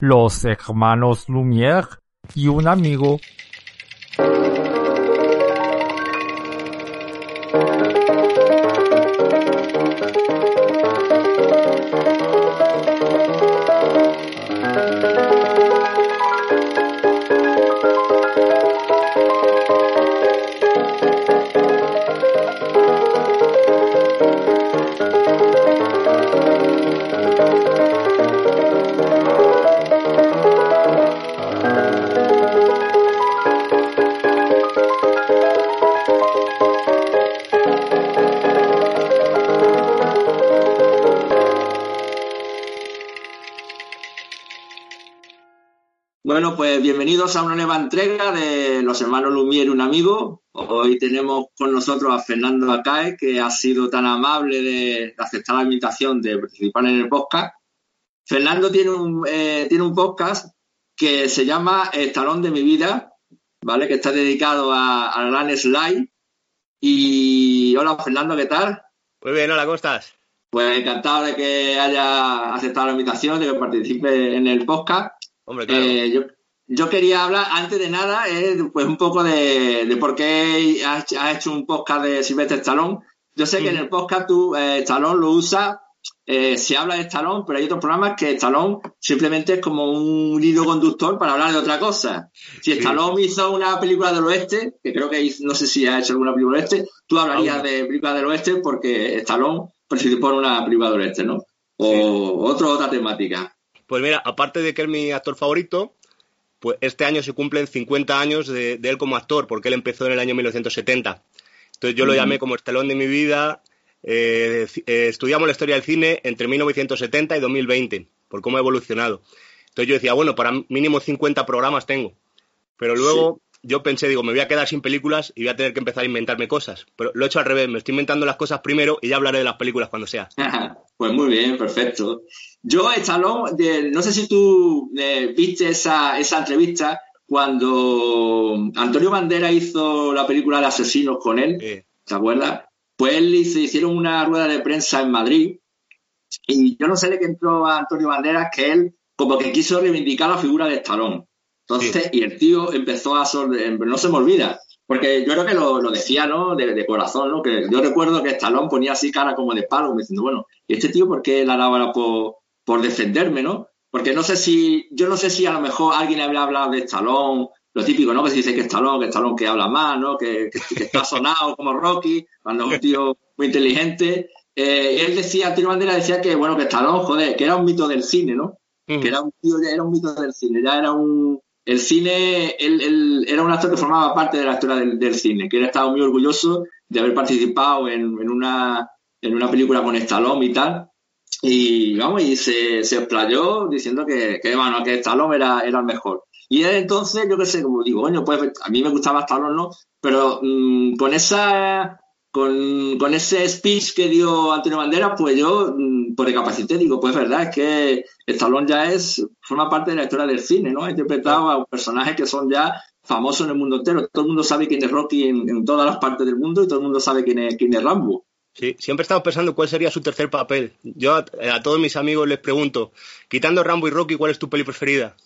Los hermanos Lumière y un amigo nueva entrega de Los Hermanos Lumière, un amigo. Hoy tenemos con nosotros a Fernando Acae, que ha sido tan amable de, aceptar la invitación de participar en el podcast. Fernando tiene un, eh, tiene un podcast que se llama Estalón de mi vida, ¿vale? Que está dedicado a, a Gran Slide. Y hola, Fernando, ¿qué tal? Muy bien, hola, ¿cómo estás? Pues encantado de que haya aceptado la invitación, de que participe en el podcast. Hombre, claro. Eh, yo, yo quería hablar, antes de nada, eh, pues un poco de, de por qué has, has hecho un podcast de Silvestre Stallone. Yo sé que en el podcast tú, eh, Stallone lo usa, eh, se habla de Stallone, pero hay otros programas que Stallone simplemente es como un hilo conductor para hablar de otra cosa. Si Sí. Stallone hizo una película del oeste, que creo que no sé si ha hecho alguna película del oeste, tú hablarías Aún de películas del oeste porque Stallone participó en una película del oeste, ¿no? O Sí. otro, otra temática. Pues mira, aparte de que es mi actor favorito, pues este año se cumplen 50 años de, de él como actor, porque él empezó en el año 1970. Entonces yo lo llamé como estalón de mi vida. eh, eh, estudiamos la historia del cine entre 1970 y 2020, por cómo ha evolucionado. Entonces yo decía, bueno, para mínimo 50 programas tengo. Pero luego yo pensé, digo, me voy a quedar sin películas y voy a tener que empezar a inventarme cosas. Pero lo he hecho al revés, me estoy inventando las cosas primero y ya hablaré de las películas cuando sea. Pues muy bien, perfecto. Yo, Stallone, de- no sé si tú eh, viste esa, esa entrevista cuando Antonio Bandera hizo la película de Asesinos con él, Eh, ¿te acuerdas? Pues él hizo- hicieron una rueda de prensa en Madrid y yo no sé de qué entró a Antonio Banderas que él como que quiso reivindicar la figura de Stallone. Entonces, y el tío empezó a... em, no se me olvida, porque yo creo que lo, lo decía, ¿no? De, de corazón, ¿no? Que yo recuerdo que Stallone ponía así cara como de palo, diciendo, bueno, ¿y este tío por qué la daba por, por defenderme, no? Porque no sé si, yo no sé si a lo mejor alguien había hablado de Stallone, lo típico, ¿no? Que se dice que Stallone, que Stallone que habla más, ¿no? Que, que- que está sonado como Rocky, cuando es un tío muy inteligente. Eh, él decía, Antonio Bandera decía que, bueno, que Stallone, joder, que era un mito del cine, ¿no? ujú. que era un tío, ya era un mito del cine, ya era un... El cine, él, él era un actor que formaba parte de la historia del, del cine, que él estaba muy orgulloso de haber participado en, en una, en una película con Stallone y tal. Y vamos, y se, se explayó diciendo que, que, bueno, que Stallone era, era el mejor. Y entonces, yo qué sé, como digo, bueno, pues a mí me gustaba Stallone, ¿no? Pero mm, con esa con, con ese speech que dio Antonio Banderas, pues yo, mm, por recapacité, digo, pues verdad, es que Stallone ya es, forma parte de la historia del cine, ¿no? Ha interpretado a personajes que son ya famosos en el mundo entero. Todo el mundo sabe quién es Rocky en, en todas las partes del mundo y todo el mundo sabe quién es, quién es Rambo. Sí, siempre estamos pensando cuál sería su tercer papel. Yo a, a todos mis amigos les pregunto, quitando Rambo y Rocky, ¿cuál es tu peli preferida?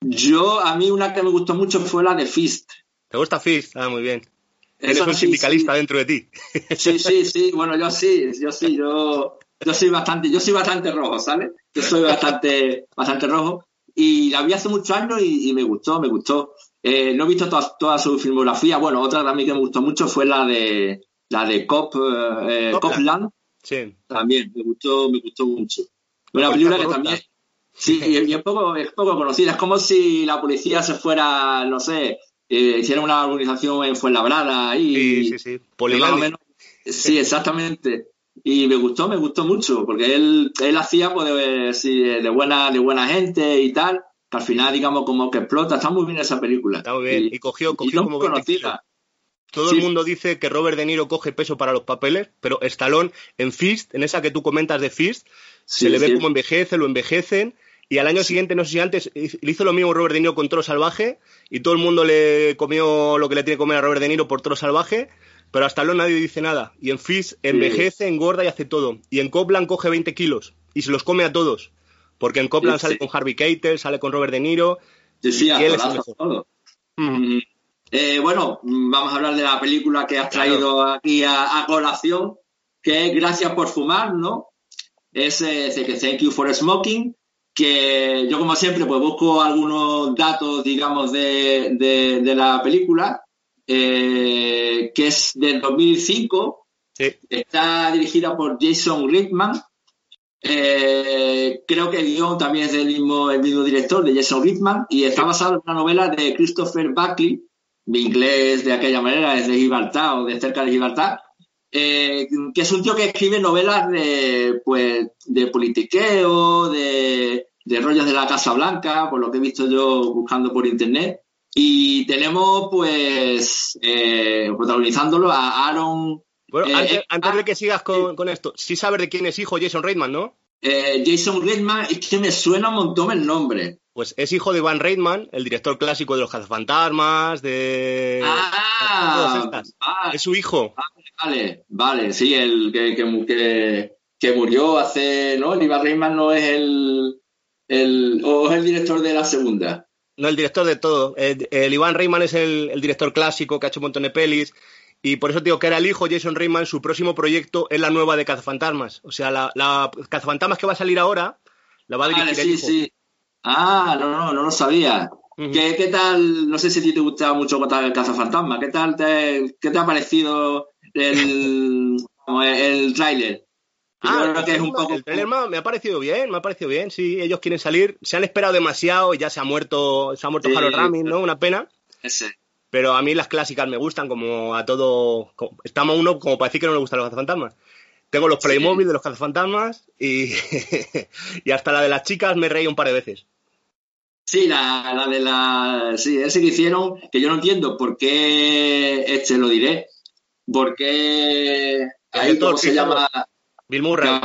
Yo, a mí una que me gustó mucho fue la de Fist. ¿Te gusta Fist? Ah, muy bien. Eres un sí, sindicalista sí. dentro de ti. Sí, sí, sí. Bueno, yo sí, yo sí, yo, yo soy bastante, yo soy bastante rojo, ¿sabes? Yo soy bastante, bastante rojo. Y la vi hace muchos años y, y me gustó, me gustó. Eh, no he visto toda, toda su filmografía. Bueno, otra también que me gustó mucho fue la de la de Cop, eh, Copland. Copland. Sí. También, me gustó, me gustó mucho. Una película que también. Sí, y, y es, poco, es poco conocida. Es como si la policía se fuera, no sé, eh, hiciera una organización en Fuenlabrada y, Sí, sí, sí. menos. Sí, exactamente. Y me gustó, me gustó mucho, porque él, él hacía pues, de, sí, de buena, de buena gente y tal. que al final, digamos, como que explota. Está muy bien esa película. Está muy bien. Y, cogió, y cogió no como muy 20 kilos. conocida. Todo Sí. el mundo dice que Robert De Niro coge peso para los papeles, pero Stallone en Fist, en esa que tú comentas de Fist, Sí, se le ve sí. como envejece, lo envejecen. Y al año siguiente, no sé si antes, hizo le hizo lo mismo Robert De Niro con Toro Salvaje. Y todo el mundo le comió lo que le tiene que comer a Robert De Niro por Toro Salvaje. Pero a Stallone nadie dice nada. Y en Fist envejece, engorda y hace todo. Y en Copland coge 20 kilos. Y se los come a todos. Porque en Copland sale con Harvey Keitel, sale con Robert De Niro. Sí, sí, Y él es el mejor. todo. Mm. Eh, bueno, mm, vamos a hablar de la película que has Claro. traído aquí a, a colación, que es Gracias por fumar, ¿no? Es eh, Thank You for Smoking, que yo como siempre pues busco algunos datos, digamos, de, de- de la película, eh, que es del 2005, Sí. está dirigida por Jason Reitman, eh, creo que el guion también es del mismo, el mismo director, de Jason Reitman, y está basado en una novela de Christopher Buckley, mi inglés de aquella manera es de Gibraltar o de cerca de Gibraltar, eh, que es un tío que escribe novelas de, pues, de politiqueo, de, de rollos de la Casa Blanca, por lo que he visto yo buscando por internet. Y tenemos, pues, eh, protagonizándolo a Aaron Bueno, Eh, antes, antes ah, de que sigas con, con esto, sí sabes de quién es hijo Jason Reitman, ¿no? Eh, Jason Reitman, es que me suena un montón el nombre. Pues es hijo de Van Reitman, el director clásico de los cazafantasmas, de... ah, vale, Es su hijo. vale, vale, sí, el que, que, que, murió hace, ¿no? El Ivan Reitman no es el, el, o es el director de la segunda. No, el director de todo. El, el Iván Reitman es el, el director clásico que ha hecho un montón de pelis. Y por eso digo que era el hijo Jason Reitman. Su próximo proyecto es la nueva de Cazafantasmas. O sea, la, la Cazafantasmas que va a salir ahora la va a dirigir Vale, el sí, hijo. sí. Ah, no, no, no lo sabía. ¿Qué, qué tal? No sé si a ti te gustaba mucho contar el cazafantasma. ¿Qué tal te, qué te ha parecido el, el, el tráiler? Yo Ah, creo el que es un trailer- poco. el trailer me ha- me ha parecido bien, me ha parecido bien, sí, ellos quieren salir, se han esperado demasiado y ya se ha muerto, se ha muerto Sí. Harold Ramis, ¿no? Una pena, Ese. Pero a mí las clásicas me gustan como a todo, como- estamos uno como para decir que no le gustan los cazafantasmas. Tengo los Sí. Playmobil de los cazafantasmas y, y hasta la de las chicas me reí un par de veces. Sí, la, la de la. Sí, ese que hicieron, que yo no entiendo por qué. Este lo diré. ¿Por qué. Ahí, ¿cómo se llama? Bill Murray.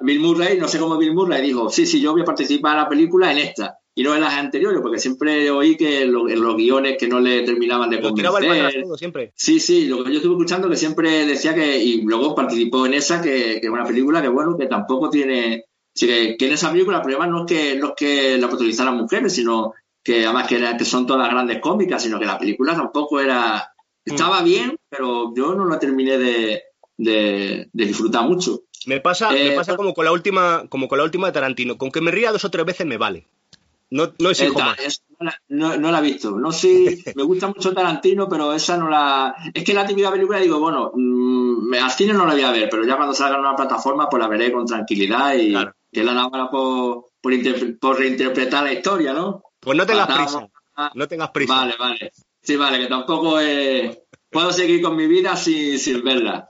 Bill Murray, no sé cómo Bill Murray dijo, sí, sí, yo voy a participar en la película en esta, y no en las anteriores, porque siempre oí que lo- en los guiones que no le terminaban de convencer. todo siempre. Sí, sí, lo que yo estuve escuchando que siempre decía que, y luego participó en esa, que, que es una película que, bueno, que tampoco tiene, sí, que, que en esa película el problema no es que, no es que la protagonizaran mujeres, sino que además que, era- que son todas grandes cómicas, sino que la película tampoco era, estaba bien, pero yo no la terminé de, de, de disfrutar mucho. Me pasa, me Eh, pasa como con la última, como con la última de Tarantino, con que me ría dos o tres veces me vale. No, no más. es- no, la, no- no la he visto. No sé, me gusta mucho Tarantino, pero esa no la. Es que la típica película digo, bueno, mm, al cine no la voy a ver, pero ya cuando salga en una plataforma, pues la veré con tranquilidad y Claro. que la hora por, por, interpre- por reinterpretar la historia, ¿no? Pues no tengas prisa, no tengas prisa. Vale, vale. Sí, vale, que tampoco puedo seguir con mi vida sin, sin verla.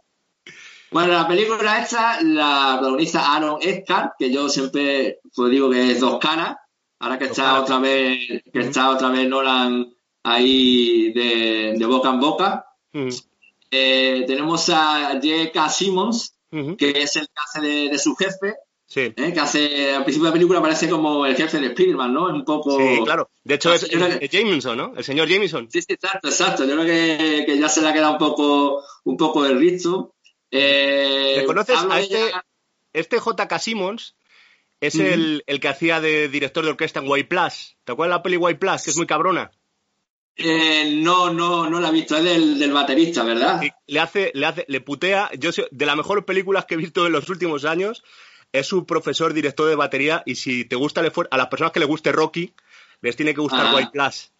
Bueno, la película esta la protagoniza Aaron Eckhart, que yo siempre pues digo que es dos caras. Ahora que está otra vez, que está otra vez Nolan ahí de, de boca en boca. Eh, tenemos a J.K. Simmons, ujú. que es el que hace de, de su jefe, Sí. ¿eh? que hace, al principio de la película parece como el jefe de Spider-Man, ¿no? Un poco... Sí, claro. De hecho, es, Jameson, ¿no? El señor Jameson. Sí, sí, exacto, exacto. Yo creo que, que ya se le ha quedado un poco, un poco el ritmo. Eh, ¿Reconoces a este, ella- este J.K. Simmons? Es el, el que hacía de director de orquesta en White Plus. ¿Te acuerdas de la peli White Plus? Que es muy cabrona. Eh, no, no, no la he visto. Es del, del baterista, ¿verdad? Y le hace, le hace, le putea. Yo sé- de las mejores películas que he visto en los últimos años es su profesor director de batería. Y si te gusta el esfuerzo, a las personas que les guste Rocky, les tiene que gustar Ah. White Plus.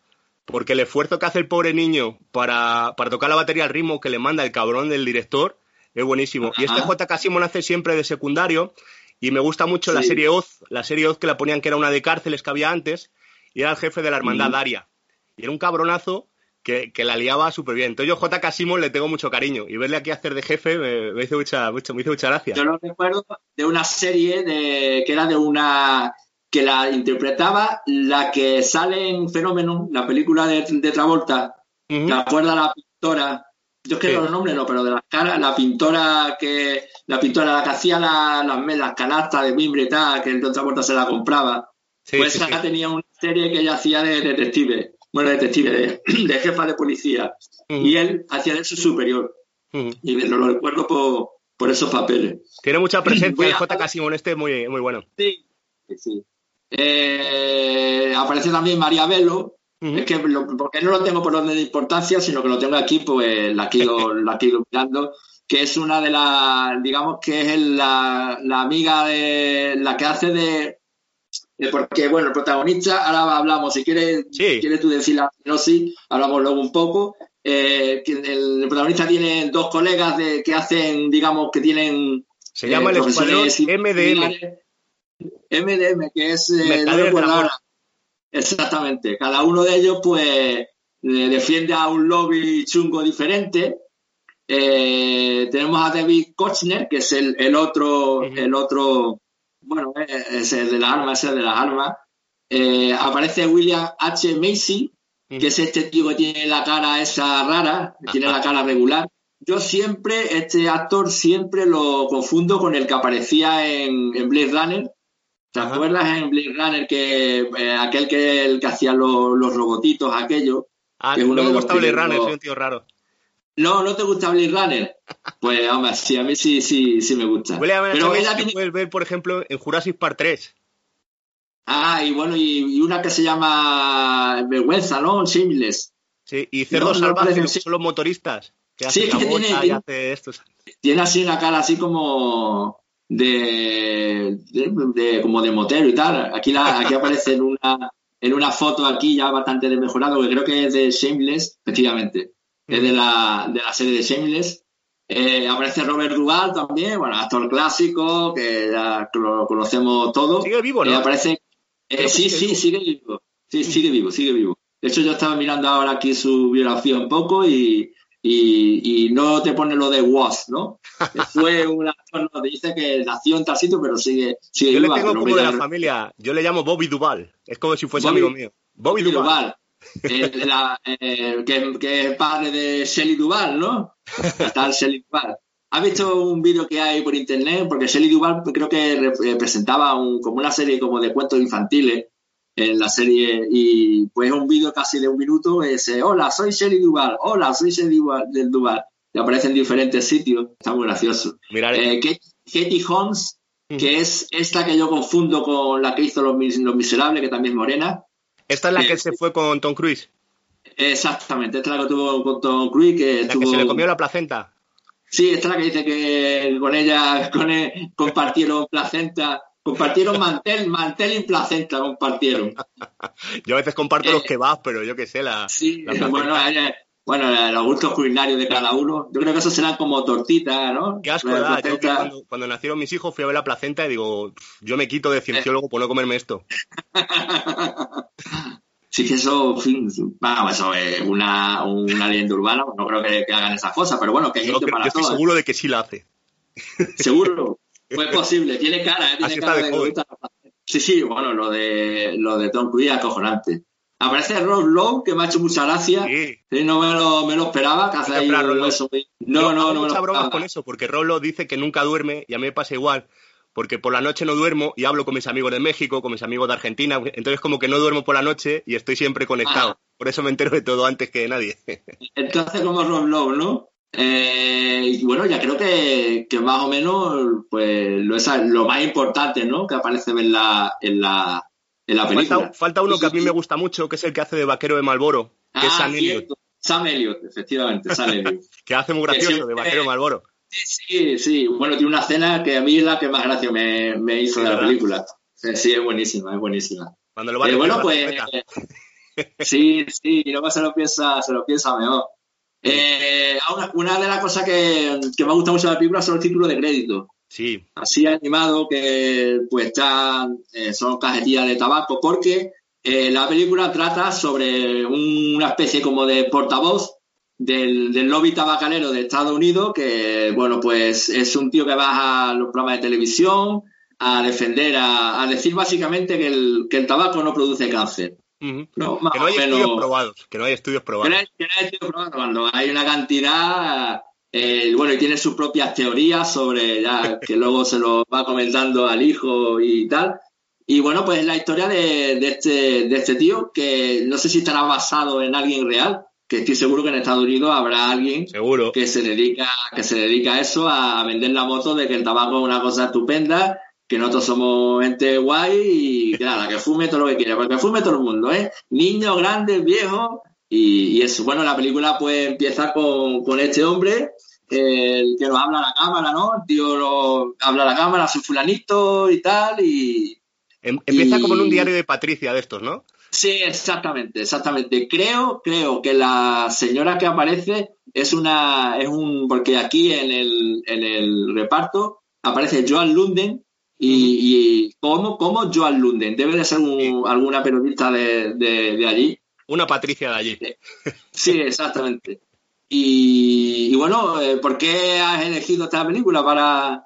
Porque el esfuerzo que hace el pobre niño para, para tocar la batería al ritmo que le manda el cabrón del director es buenísimo. Y este. J.K. Simon hace siempre de secundario. Y me gusta mucho la serie Oz, la serie Oz que la ponían que era una de cárceles que había antes, y era el jefe de la hermandad Ujú. Daria. Y era un cabronazo que, que la liaba súper bien. Entonces yo a J.K. Simon le tengo mucho cariño. Y verle aquí hacer de jefe me, me hizo mucha, mucha- me hizo mucha gracia. Yo lo recuerdo de una serie de, que era de una que la interpretaba la que sale en Fenómeno, la película de, de Travolta. Ujú. ¿Te acuerdas la pintora? Yo es que Sí. no los nombres no, pero de las caras, la pintora que, la pintora la que hacía la- las, las canastas de mimbre y tal, que el de Travolta se la compraba. Sí, pues sí, esa tenía una serie que ella hacía de detective, bueno, detective, de, de jefa de policía. Ujú. Y él hacía de su superior. Ujú. Y me lo, recuerdo por, por esos papeles. Tiene mucha presencia el a- J.K. Simón este, muy, muy bueno. Sí, sí, sí. Eh, aparece también María Velo. Es que lo- porque no lo tengo por orden de importancia, sino que lo tengo aquí, pues la quiero, la quiero mirando, que es una de las, digamos que es la, la amiga de la que hace de, de- porque bueno, el protagonista, ahora hablamos, si quieres, Sí. quieres tú decir la sinopsis, hablamos luego un poco. Eh, que el, el protagonista tiene dos colegas de, que hacen, digamos, que tienen Se llama el eh, escuadrón MDM. MDM, que es... eh, no recuerdo ahora. Exactamente. Cada uno de ellos, pues, eh, defiende a un lobby chungo diferente. Eh, tenemos a David Kochner, que es el, el otro, el otro, bueno, eh, es el de las armas, es el de las armas. Eh, aparece William H. Macy, que es este tío que tiene la cara esa rara, que tiene la cara regular. Yo siempre, este actor siempre lo confundo con el que aparecía en, en Blade Runner. ¿Te Ajá. acuerdas en Blade Runner que eh, aquel que el que hacía los, los robotitos, aquello? Ah, que no me gusta Blade Runner, soy un tío raro. No, ¿no te gusta Blade Runner? Pues, hombre, sí, a mí sí, sí, sí me gusta. William H. Pero Macy ella lo tiene... puedes ver, por ejemplo, en Jurassic Park 3. Ah, y bueno, y, y una que se llama Vergüenza, ¿no? Shameless. Sí, y Cerdo No, son los motoristas. Que Sí, la que tiene- tiene-. Tiene así una cara así como de, de- de- como de motero y tal. Aquí la, aquí aparece en una en una foto aquí ya bastante desmejorado, que creo que es de Shameless, efectivamente. Es de la, de la serie de Shameless. Eh, aparece Robert Duvall también, bueno, actor clásico, que ya lo conocemos todos. Sigue vivo, ¿no? Eh, aparece, eh, sí, sigue sí, vivo. sigue vivo. Sí, sigue vivo, sigue vivo. De hecho, yo estaba mirando ahora aquí su biografía un poco y, y, y no te pone lo de Was, ¿no? Fue un actor, no, te dice que nació en tal sitio, pero sigue, sigue Yo le tengo como de la familia. Yo le llamo Bobby Duval. Es como si fuese Bobby- amigo mío. Bobby Duval. Duval. El- la- eh, que, que es padre de Shelley Duval, ¿no? Está el Shelley Duval. ¿Has visto un vídeo que hay por internet? Porque Shelley Duval creo que re- presentaba un, como una serie como de cuentos infantiles en la serie y pues un vídeo casi de un minuto es hola soy Shelley Duval hola soy Shelley Duval, del Duval y aparece en diferentes sitios está muy gracioso eh, Katie Holmes que es esta que yo confundo con la que hizo Los, Mis- Los Miserables que también es morena Esta es la eh, que se fue con Tom Cruise. Exactamente, esta es la que tuvo con Tom Cruise, que La tuvo... que se le comió la placenta. Sí, esta es la que dice que con ella con él compartieron placenta, compartieron mantel, mantel y placenta compartieron. Yo a veces comparto Eh, los kebabs, pero yo qué sé, la, Sí, la bueno, ella- bueno, los gustos culinarios de cada uno. Yo creo que eso serán como tortitas, ¿no? Qué asco da. Yo que cuando, cuando nacieron mis hijos fui a ver la placenta y digo, "Pff, yo me quito de cienciólogo por no comerme esto. Sí que eso, en fin, vamos, eso es una, una leyenda urbana, no creo que, que hagan esas cosas, pero bueno, que hay gente para yo estoy todo. ¿eh? seguro de que sí la hace. Seguro. Pues posible, tiene cara, ¿eh? tiene Así cara de de gusta. Sí, sí, bueno, lo de lo de Tom Cruise es acojonante. Aparece Rob Lowe, que me ha hecho mucha gracia. Sí. Sí, no me lo, me lo esperaba, que hace ahí Rob Lowe. No, no, no lo muchas bromas con eso, porque Rolo dice que nunca duerme y a mí me pasa igual. Porque por la noche no duermo y hablo con mis amigos de México, con mis amigos de Argentina. Entonces, como que no duermo por la noche y estoy siempre conectado. Ah. Por eso me entero de todo antes que nadie. Entonces, como Rob Lowe, ¿no? Eh, y bueno, ya creo que, que más o menos, pues, lo, es lo más importante, ¿no? Que aparece en la, en la, en la película. Falta, falta uno que a mí me gusta mucho, que es el que hace de vaquero de Malboro, que es Ah, Sam Elliott, cierto. Sam Elliott, efectivamente, Sam Elliott. que hace muy gracioso siempre- de vaquero de Malboro. Sí, sí, sí. Bueno, tiene una escena que a mí es la que más gracia me, me hizo Sí, de la ¿verdad? película. Sí, sí, es buenísima, es buenísima. Cuando lo va Eh, bueno, pues sí, sí, y luego se lo piensa, se lo piensa mejor. Eh, una, una de las cosas que, que me gusta mucho de la película son los títulos de crédito. Sí, Así animado que pues están, eh, son cajetillas de tabaco, porque eh, la película trata sobre una especie como de portavoz del, del lobby tabacalero de Estados Unidos, que bueno, pues es un tío que va a los programas de televisión, a defender, a, a decir básicamente que el, que el tabaco no produce cáncer. No, Que no hay menos- estudios probados. Que no hay estudios que probados. no hay- que no hay estudios probados, cuando hay una cantidad, eh, bueno, y tiene sus propias teorías sobre, ya que luego se lo va comentando al hijo y tal. Y bueno, pues es la historia de, de este, de este tío, que no sé si estará basado en alguien real, que estoy seguro que en Estados Unidos habrá alguien Seguro. que se dedica, que se dedica a eso, a vender la moto de que el tabaco es una cosa estupenda, que nosotros somos gente guay y que nada, que fume todo lo que quiera, porque fume todo el mundo, ¿eh? Niños, grandes, viejos, y, y eso. Bueno, la película pues empieza con, con este hombre, el que nos habla a la cámara, ¿no? El tío lo, habla a la cámara, soy fulanito y tal, y, Em- Empieza y- como en un diario de Patricia de estos, ¿no? Sí, exactamente, exactamente. Creo, creo que la señora que aparece es una, es un, porque aquí en el, en el reparto aparece Joan Lunden y, y ¿cómo, cómo Joan Lunden? Debe de ser un- alguna periodista de, de, de allí. Una Patricia de allí. Sí, exactamente. Y, y bueno, eh, ¿por qué has elegido esta película para,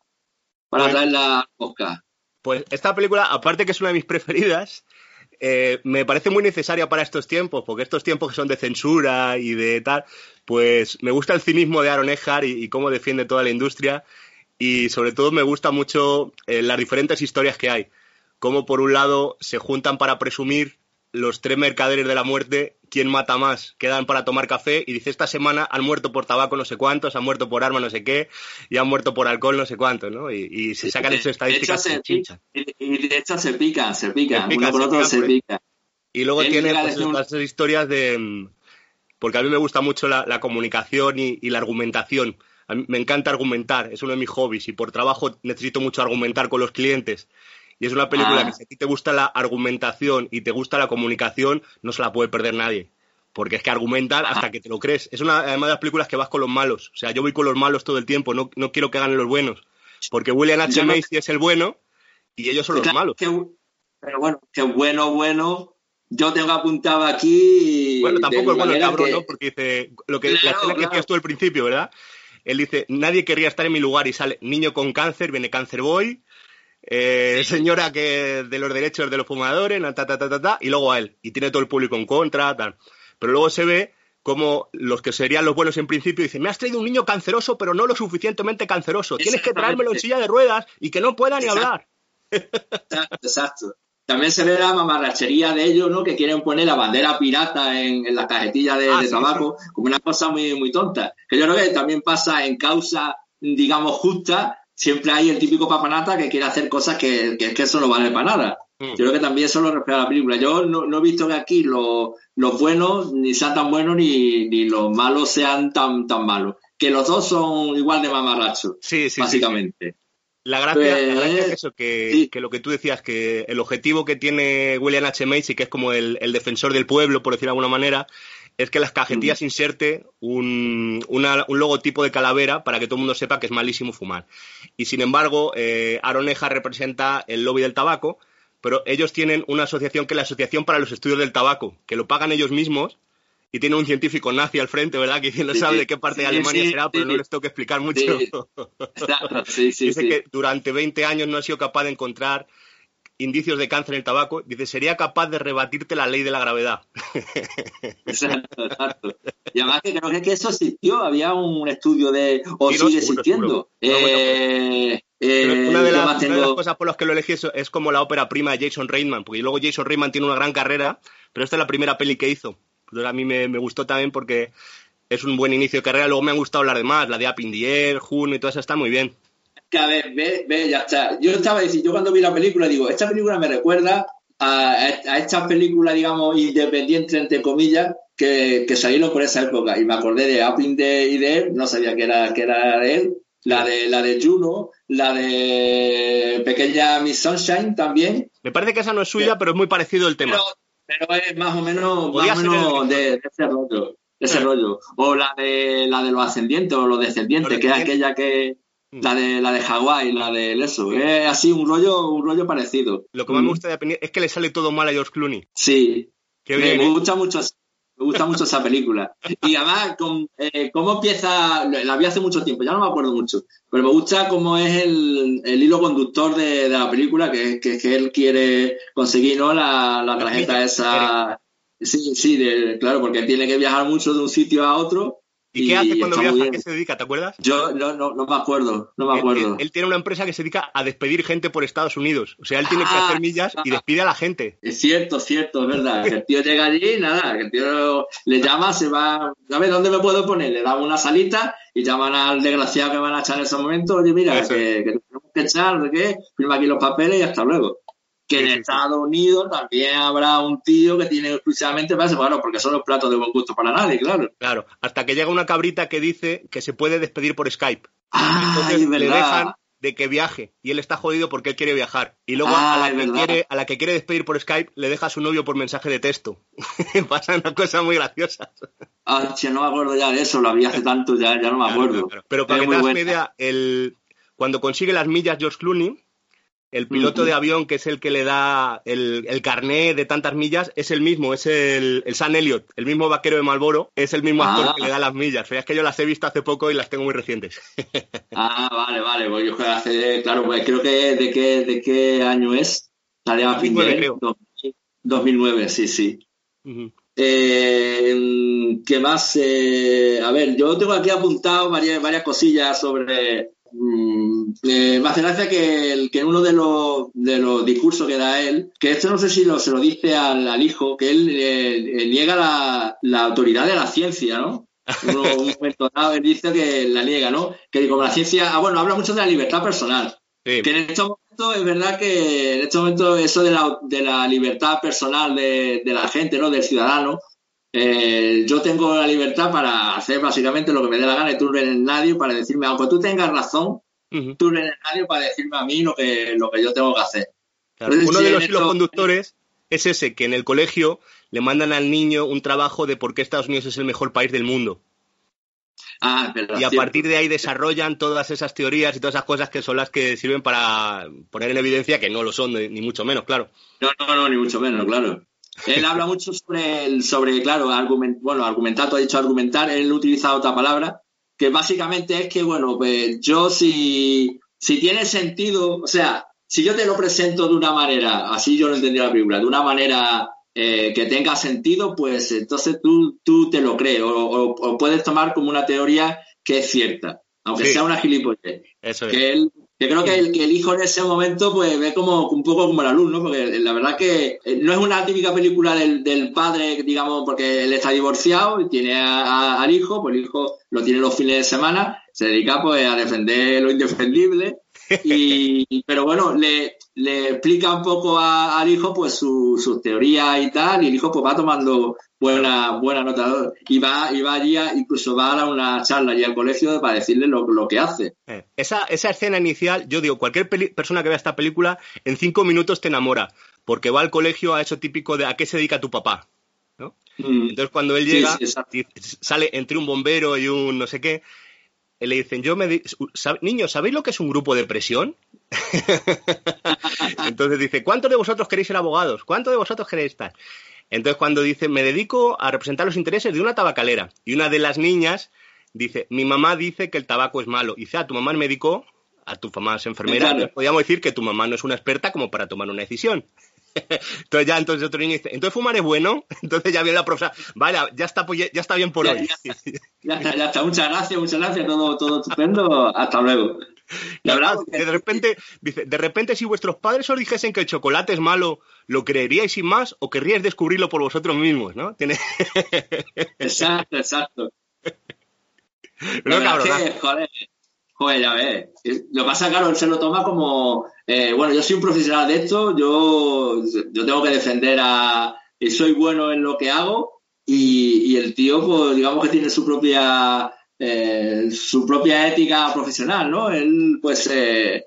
para Pues- traerla a Oscar? Pues esta película, aparte que es una de mis preferidas, eh, me parece muy necesaria para estos tiempos, porque estos tiempos que son de censura y de tal, pues me gusta el cinismo de Aaron Eckhart y, y cómo defiende toda la industria y sobre todo me gusta mucho eh, las diferentes historias que hay, cómo por un lado se juntan para presumir los tres mercaderes de la muerte, quién mata más, quedan para tomar café y dice esta semana han muerto por tabaco no sé cuántos, han muerto por arma no sé qué y han muerto por alcohol no sé cuántos, ¿no? Y, y se sacan esas estadísticas de que hecho, se, chinchan. y, y de hecho se pican, se pican, Se pican, uno se otro se por- pican. Y luego Él tiene pues, un- esas historias de... mm, Porque a mí me gusta mucho la, la comunicación y, y la argumentación. A mí me encanta argumentar, es uno de mis hobbies y por trabajo necesito mucho argumentar con los clientes. Y es una película Ah. que si a ti te gusta la argumentación y te gusta la comunicación, no se la puede perder nadie. Porque es que argumentan hasta que te lo crees. Es una además de las películas que vas con los malos. O sea, yo voy con los malos todo el tiempo, no, no quiero que ganen los buenos. Porque William H. No- Macy es el bueno y ellos son los Claro, malos. que- pero bueno, que bueno, bueno. Yo tengo apuntado aquí. Bueno, tampoco es bueno el cabrón, que- ¿no? Porque dice, lo que, la Claro, escena que claro. decías tú al principio, ¿verdad? Él dice, nadie querría estar en mi lugar y sale niño con cáncer, viene cáncer boy, eh, señora que de los derechos de los fumadores, ta, ta, ta, ta, ta, y luego a él. Y tiene todo el público en contra, tal. Pero luego se ve como los que serían los buenos en principio dicen, me has traído un niño canceroso, pero no lo suficientemente canceroso. Tienes que traérmelo en silla de ruedas y que no pueda ni Exacto. hablar. Exacto. También se ve la mamarrachería de ellos, ¿no? Que quieren poner la bandera pirata en, en la cajetilla de, Ah, de sí, tabaco, como una cosa muy, muy tonta. Que yo creo que también pasa en causa, digamos, justa. Siempre hay el típico papanata que quiere hacer cosas que, que, que eso no vale para nada. Mm. Yo creo que también eso lo refleja la película. Yo no, no he visto que aquí los, los buenos ni sean tan buenos ni, ni los malos sean tan, tan malos. Que los dos son igual de mamarrachos, Sí, sí, sí, sí. básicamente. La gracia, la gracia Pues, es eso, que, sí. que lo que tú decías, que el objetivo que tiene William H. Macy, que es como el, el defensor del pueblo, por decir de alguna manera, es que las cajetillas inserte un, una- un logotipo de calavera para que todo el mundo sepa que es malísimo fumar. Y sin embargo, eh, Aaron Eckhart representa el lobby del tabaco, pero ellos tienen una asociación que es la Asociación para los Estudios del Tabaco, que lo pagan ellos mismos y tiene un científico nazi al frente, ¿verdad? Que no Sí, sabe sí. de qué parte de Alemania será, pero no les tengo que explicar mucho. Sí. Sí, sí, dice que durante 20 años no ha sido capaz de encontrar indicios de cáncer en el tabaco. Dice, sería capaz de rebatirte la ley de la gravedad. Exacto, exacto. Y además que creo que, que eso existió, había un estudio de, o sigue existiendo. Eh, una, de las, una de las cosas por las que lo elegí es, es como la ópera prima de Jason Reitman, porque luego Jason Reitman tiene una gran carrera, pero esta es la primera peli que hizo. Entonces a mí me, me gustó también porque es un buen inicio de carrera. Luego me han gustado las demás, la de Up in the Air, Juno y todas esas están muy bien. que a ver, ve, ve, ya está. Yo estaba diciendo, yo cuando vi la película digo, esta película me recuerda a, a estas películas, digamos, independientes, entre comillas, que, que salieron por esa época. Y me acordé de in the y de él, no sabía que era, que era de él, la de, la de Juno, la de Pequeña Miss Sunshine también. Me parece que esa no es suya, pero es muy parecido el tema. Pero, pero es más o menos, más o menos de- ese rollo. De ese rollo. O la de la de los ascendientes o los descendientes, que es aquella que Mm. la de la de Hawái, la de eso. Es así un rollo, un rollo parecido. Lo que más me Mm. gusta de es que le sale todo mal a George Clooney. Sí. Qué me bien, ¿eh? gusta mucho, Me gusta mucho esa película. Y además, con, eh, cómo empieza, la vi hace mucho tiempo, ya no me acuerdo mucho, pero me gusta cómo es el, el hilo conductor de, de, la película, que, que, que él quiere conseguir, ¿no? La, la tarjeta esa. Sí, sí, de, claro, porque tiene que viajar mucho de un sitio a otro ¿Y, qué hace cuando viaja? ¿A qué se dedica? ¿Te acuerdas? Yo no, no, no me acuerdo, no me acuerdo. Él, él, tiene una empresa que se dedica a despedir gente por Estados Unidos. O sea, él tiene que hacer millas y despide a la gente. Es cierto, cierto, es verdad. Que el tío llega allí y nada, que el tío le llama, se va, a ver, ¿dónde me puedo poner? Le da una salita y llaman al desgraciado que van a echar en ese momento. Oye, mira, que, que, tenemos que echar, ¿de qué? Firma aquí los papeles y hasta luego que en Estados Unidos también habrá un tío que tiene exclusivamente para porque son los platos de buen gusto para nadie, claro. Claro, hasta que llega una cabrita que dice que se puede despedir por Skype. Ah, Entonces le dejan de que viaje y él está jodido porque él quiere viajar. Y luego Ah, a, la que quiere, a la que quiere despedir por Skype le deja a su novio por mensaje de texto. Pasa una cosa muy graciosa. Ah, che, no me acuerdo ya de eso, lo vi hace tanto, ya, ya no me Claro, acuerdo. claro. Pero para que te das una buena. idea, el, cuando consigue las millas George Clooney, el piloto de avión que es el que le da el, el carné de tantas millas es el mismo, es el, el Sam Elliott, el mismo vaquero de Malboro, es el mismo actor Ah. que le da las millas. Es que yo las he visto hace poco y las tengo muy recientes. Ah, vale, vale, pues yo creo que hace, claro, pues creo que de qué, de qué año es, salía a fin de 2009 él, creo. 2000, 2009, sí, sí. Eh, ¿Qué más? Eh, a ver, yo tengo aquí apuntado varias, varias cosillas sobre. Mm, eh, me hace gracia que, el, que en uno de los, de los discursos que da él, que esto no sé si lo, se lo dice al, al hijo, que él eh, eh, niega la, la autoridad de la ciencia, ¿no? Uno- un momento dado, él dice que la niega, ¿no? Que como la ciencia, ah, bueno, habla mucho de la libertad personal. Sí. Que en estos momentos es verdad que en estos momentos eso de la, de la libertad personal de, de la gente, ¿no? Del ciudadano, eh, yo tengo la libertad para hacer básicamente lo que me dé la gana y tú no eres nadie para decirme, aunque tú tengas razón, Ujú. tú no eres nadie para decirme a mí lo que, lo que yo tengo que hacer. Claro, Entonces, Uno de los hilos conductores es ese, que en el colegio le mandan al niño un trabajo de por qué Estados Unidos es el mejor país del mundo. Ah, Y a cierto. partir de ahí desarrollan todas esas teorías y todas esas cosas que son las que sirven para poner en evidencia que no lo son, ni mucho menos, claro. No, no, no, ni mucho menos, claro. Él habla mucho sobre, el, sobre claro, argument, bueno, argumentar, tú has dicho argumentar, él utiliza otra palabra, que básicamente es que, bueno, pues yo si, si tiene sentido, o sea, si yo te lo presento de una manera, así yo no entendía la película, de una manera eh, que tenga sentido, pues entonces tú, tú te lo crees, o, o- o puedes tomar como una teoría que es cierta, aunque Sí. sea una gilipollez Eso es. que él que creo que el, que el hijo en ese momento pues ve como un poco como la luz, ¿no? Porque la verdad que eh, no es una típica película del, del padre, digamos, porque él está divorciado y tiene a- al hijo, pues el hijo lo tiene los fines de semana, se dedica pues a defender lo indefendible y pero bueno, le, le explica un poco a- al hijo pues su- sus teorías y tal, y el hijo pues va tomando buena, buena nota y va, y va allí, a- incluso va a dar una charla allí al colegio para decirle lo, lo que hace. Eh, Esa, esa escena inicial, yo digo, cualquier peli- persona que vea esta película en cinco minutos te enamora, porque va al colegio a eso típico de a qué se dedica tu papá. ¿no? Mm. Entonces cuando él llega, sí, sale entre un bombero y un no sé qué, y le dicen, yo me... di- Niños, ¿sabéis lo que es un grupo de presión? Entonces dice, ¿cuántos de vosotros queréis ser abogados? ¿Cuántos de vosotros queréis estar? Entonces cuando dice, me dedico a representar los intereses de una tabacalera, y una de las niñas dice, mi mamá dice que el tabaco es malo. Y dice, ah, tu mamá es médico, a tu mamá es enfermera, Claro. podríamos decir que tu mamá no es una experta como para tomar una decisión. entonces ya entonces otro niño dice, entonces fumar es bueno, entonces ya viene la profesora, vaya, ya está, pues, ya está bien por Ya- hoy. ya Ya está, ya está. Muchas gracias, muchas gracias. Todo, todo estupendo. Hasta luego. La verdad, de repente, dice, de repente si vuestros padres os dijesen que el chocolate es malo, ¿lo creeríais sin más o querríais descubrirlo por vosotros mismos, no? Tiene... exacto, exacto. Verdad cabronazo. es que, joder, joder, ya ves. Es- Lo pasa, claro, él se lo toma como, eh, bueno, yo soy un profesional de esto, yo, yo tengo que defender a, y soy bueno en lo que hago, y, y el tío, pues, digamos que tiene su propia, eh, su propia ética profesional, ¿no? Él, pues, eh,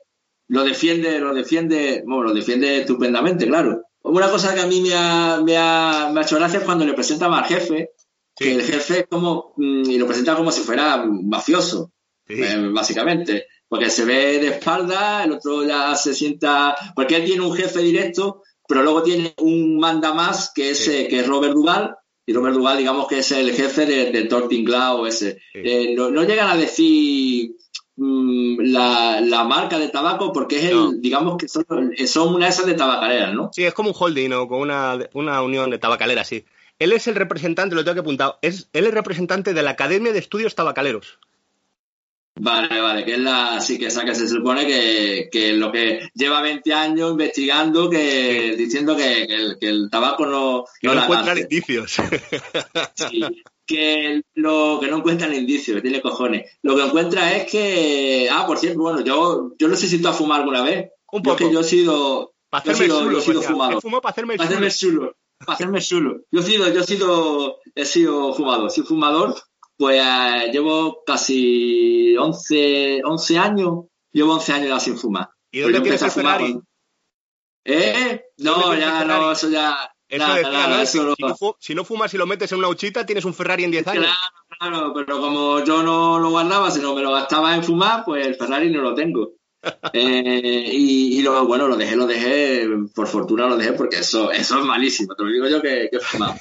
lo defiende, lo defiende, bueno, lo defiende estupendamente, claro. Una cosa que a mí me ha, me ha, me ha hecho gracia es cuando le presentan al jefe, que el jefe es como, mm, y lo presenta como si fuera mafioso, Sí. eh, básicamente. Porque se ve de espalda, el otro ya se sienta. Porque él tiene un jefe directo, pero luego tiene un manda más que es, Sí. eh, que es Robert Duval, Y Robert Duval, digamos que es el jefe de- del Tortinglao ese. Sí. Eh, no, no llegan a decir mm, la, la marca de tabaco porque es el, No. digamos que son, son una de esas de tabacaleras, ¿no? Sí, es como un holding o con una, una unión de tabacaleras, sí. Él es el representante, lo tengo que apuntar, es, él es representante de la Academia de Estudios Tabacaleros. Vale, vale, que es la, sí que esa que se supone que, que lo que lleva 20 años investigando, que diciendo que, que el, que el tabaco no, Que no no encuentran indicios. Sí, que lo que no encuentra el indicio, que tiene cojones. Lo que encuentra es que, ah, por cierto, bueno, yo, yo no sé si tú has fumado alguna vez. Un Yo es que poco. yo he sido, Para yo he sido, yo chulo. he sido fumador. He fumado para hacerme el chulo. hacerme chulo, para hacerme chulo. Yo he sido, yo he sido, he sido fumador, soy fumador, pues eh, llevo casi 11, 11 años, llevo 11 años ya sin fumar. ¿Y Pues dónde el a fumar con- ¿Eh? No, ¿Dónde tienes ya no, eso ya, Si, no- si no fumas y lo metes en una huchita, tienes un Ferrari en 10 años. Claro, claro, pero como yo no lo guardaba, sino me lo gastaba en fumar, pues el Ferrari no lo tengo. Eh, y, y lo, bueno, lo dejé, lo dejé, por fortuna lo dejé, porque eso, eso es malísimo, te lo digo yo que, que he fumado.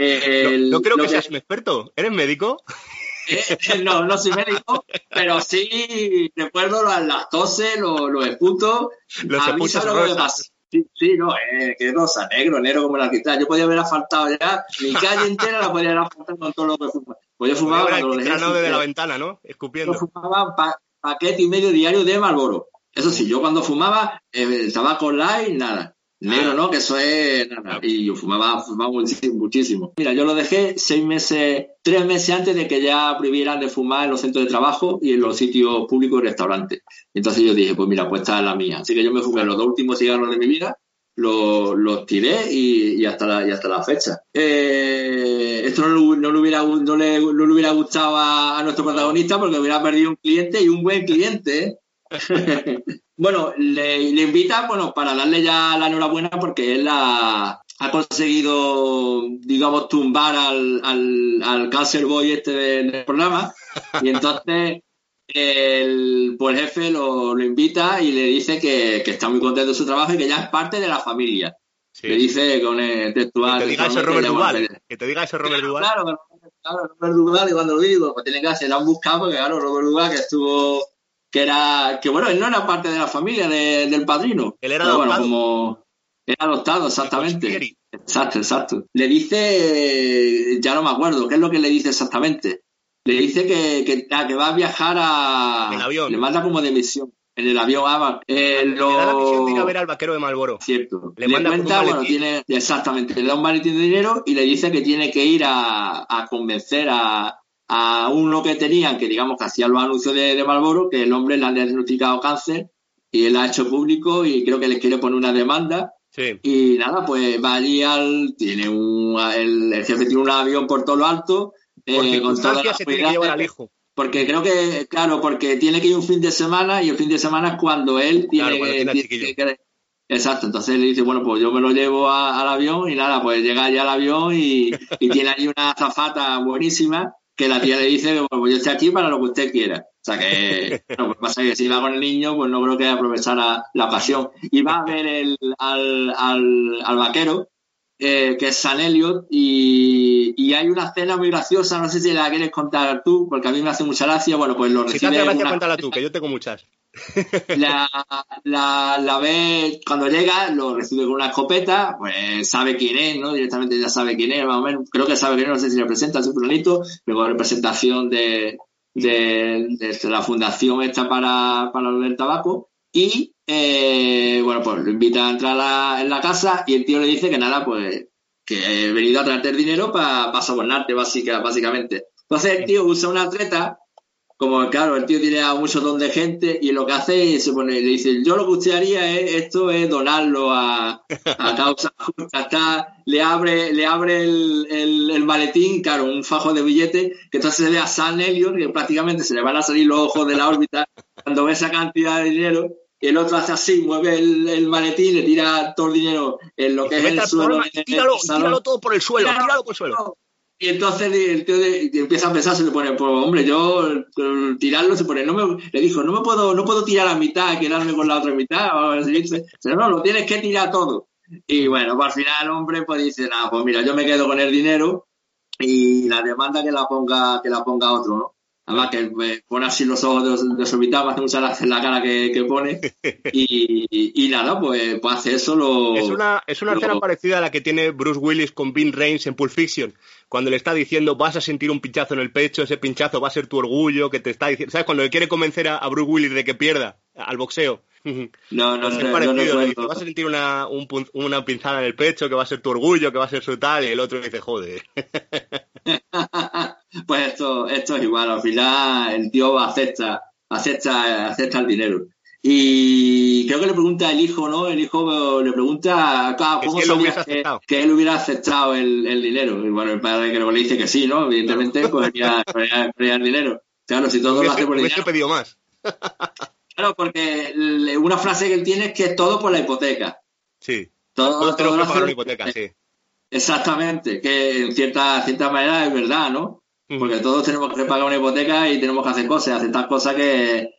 Eh, No, el- no creo que seas un experto. ¿Eres médico? eh, no, no soy médico, pero sí recuerdo las, las toses, los, los esputos. Los a mí esputos ¿sabes lo pasa? Sí, sí, no, eh, que rosa, negro, negro como la cristal. Yo podía haber asfaltado ya, mi calle entera la podía haber asfaltado con todo lo que fumaba. Pues yo fumaba cuando lo dejé fumé. la ventana, ¿no? yo Escupiendo. fumaba un pa- paquete y medio diario de Marlboro. Eso sí, yo cuando fumaba, eh, el tabaco light, nada. Negro. ¿no? Que eso es. Y yo fumaba, fumaba muchísimo, muchísimo. Mira, yo lo dejé seis meses, tres meses antes de que ya prohibieran de fumar en los centros de trabajo y en los sitios públicos y restaurantes. Entonces yo dije, pues mira, pues esta es la mía. Así que yo me fumé los dos últimos cigarros de mi vida, los, los tiré y, y hasta la, y hasta la fecha. Eh, esto no, no le hubiera, no le, no le hubiera gustado a, a nuestro protagonista porque hubiera perdido un cliente y un buen cliente. ¿eh? bueno, le, le invita, bueno, para darle ya la enhorabuena porque él ha conseguido, digamos, tumbar al, al, al Cancer Boy este del, programa. Y entonces el, pues jefe lo, lo invita y le dice que, que está muy contento de su trabajo y que ya es parte de la familia. Sí. Le dice con el Que textual. te diga eso Robert Duval. Que te diga eso Robert Duval. Claro, claro, claro, Robert Duval, y cuando lo digo, pues tienen que hacer, lo han buscado, porque claro, Robert Duval que estuvo, que era, que bueno, él no era parte de la familia de- del padrino. Él era Pero bueno, adoptado. como era adoptado, exactamente. Exacto, exacto. Le dice, ya no me acuerdo, ¿qué es lo que le dice exactamente? Le dice que, que, ah, que va a viajar a... En el avión. Le manda como de misión. En el avión, ah, va. Eh, lo... Le da la misión de ir a ver al vaquero de Malboro. Cierto. Le Le, manda cuenta, bueno, tiene, exactamente, le da un maletín de dinero y le dice que tiene que ir a, a convencer a, a uno que tenían, que digamos que hacía los anuncios de, de Marlboro, que el hombre le han diagnosticado cáncer y él ha hecho público y creo que les quiere poner una demanda. Sí. Y nada, pues va allí al, tiene un, el, el jefe tiene un avión por todo lo alto. Eh, con todas circunstancias las se tiene que llevar al cualidades. hijo. Porque creo que, claro, porque tiene que ir un fin de semana y el fin de semana es cuando él tiene, Claro, cuando que- tiene Exacto, entonces le dice, bueno, pues yo me lo llevo a- al avión y nada, pues llega allá al avión y, y tiene allí una azafata buenísima que la tía le dice que bueno, pues yo estoy aquí para lo que usted quiera. O sea que, bueno, pues pasa que si va con el niño, pues no creo que aprovechara la ocasión. Y va a ver el, al, al, al vaquero, eh, que es San Elliot, y, y hay una escena muy graciosa, no sé si la quieres contar tú, porque a mí me hace mucha gracia. Bueno, pues lo Si te recibe hace gracia, una- cuéntala tú, que yo tengo muchas. La, la, la ve cuando llega, lo recibe con una escopeta, pues sabe quién es, ¿no? Directamente ya sabe quién es, más o menos. Creo que sabe quién es, no sé si representa a su planito, luego representación de, de, la fundación esta para, para el tabaco. Y, eh, bueno, pues lo invita a entrar en la casa y el tío le dice que nada, pues que he venido a traerte el dinero para sobornarte, básica, básicamente. Entonces el tío usa una treta como claro, el tío tiene a un montón de gente y lo que hace es se pone, le dice, yo lo que usted haría es esto es donarlo a, a causa justa. Está- le abre, le abre el, el, el maletín, claro, un fajo de billetes, que entonces se ve a San Elliot, que prácticamente se le van a salir los ojos de la órbita cuando ve esa cantidad de dinero. Y el otro hace así, mueve el, el maletín, le tira todo el dinero en lo que es el suelo. en el tíralo, salón. tíralo todo por el suelo, Tíralo. tíralo por el suelo. Y entonces el tío de- empieza a pensar, se le pone, pues hombre, yo tirarlo se pone, no me, le dijo, no me puedo, no puedo tirar la mitad y quedarme con la otra mitad, o dice, no, lo tienes que tirar todo. Y bueno, pues al final el hombre pues dice, nada, pues mira, yo me quedo con el dinero y la demanda que la ponga, que la ponga otro, ¿no? Además que pone así los ojos desorbitados, hace mucha la cara que, que pone. Y, y, nada, pues, pues hace eso lo. Es una, es una escena parecida a la que tiene Bruce Willis con Vin Reigns en Pulp Fiction. Cuando le está diciendo vas a sentir un pinchazo en el pecho, ese pinchazo va a ser tu orgullo, que te está diciendo. ¿Sabes? Cuando le quiere convencer a, Bruce Willis de que pierda al boxeo. No, no, es parecido, dice, vas a sentir una, un, una pinzada en el pecho, que va a ser tu orgullo, que va a ser su tal, y el otro dice, joder. pues esto, esto es igual, al final el tío acepta, acepta, acepta el dinero. Y creo que le pregunta el hijo, ¿no? El hijo le pregunta cómo sabía que, que, él hubiera aceptado el, el, dinero. Y bueno, el padre creo que le dice que sí, ¿no? Evidentemente, pues ya el dinero. Claro, si todo lo hace por el dinero. pedido más. claro, porque una frase que él tiene es que es todo por la hipoteca. Sí. Todo, tenemos que pagar una hipoteca, sí. Exactamente, que en cierta, cierta manera es verdad, ¿no? Porque todos tenemos que pagar una hipoteca y tenemos que hacer cosas, hacer tal cosas que,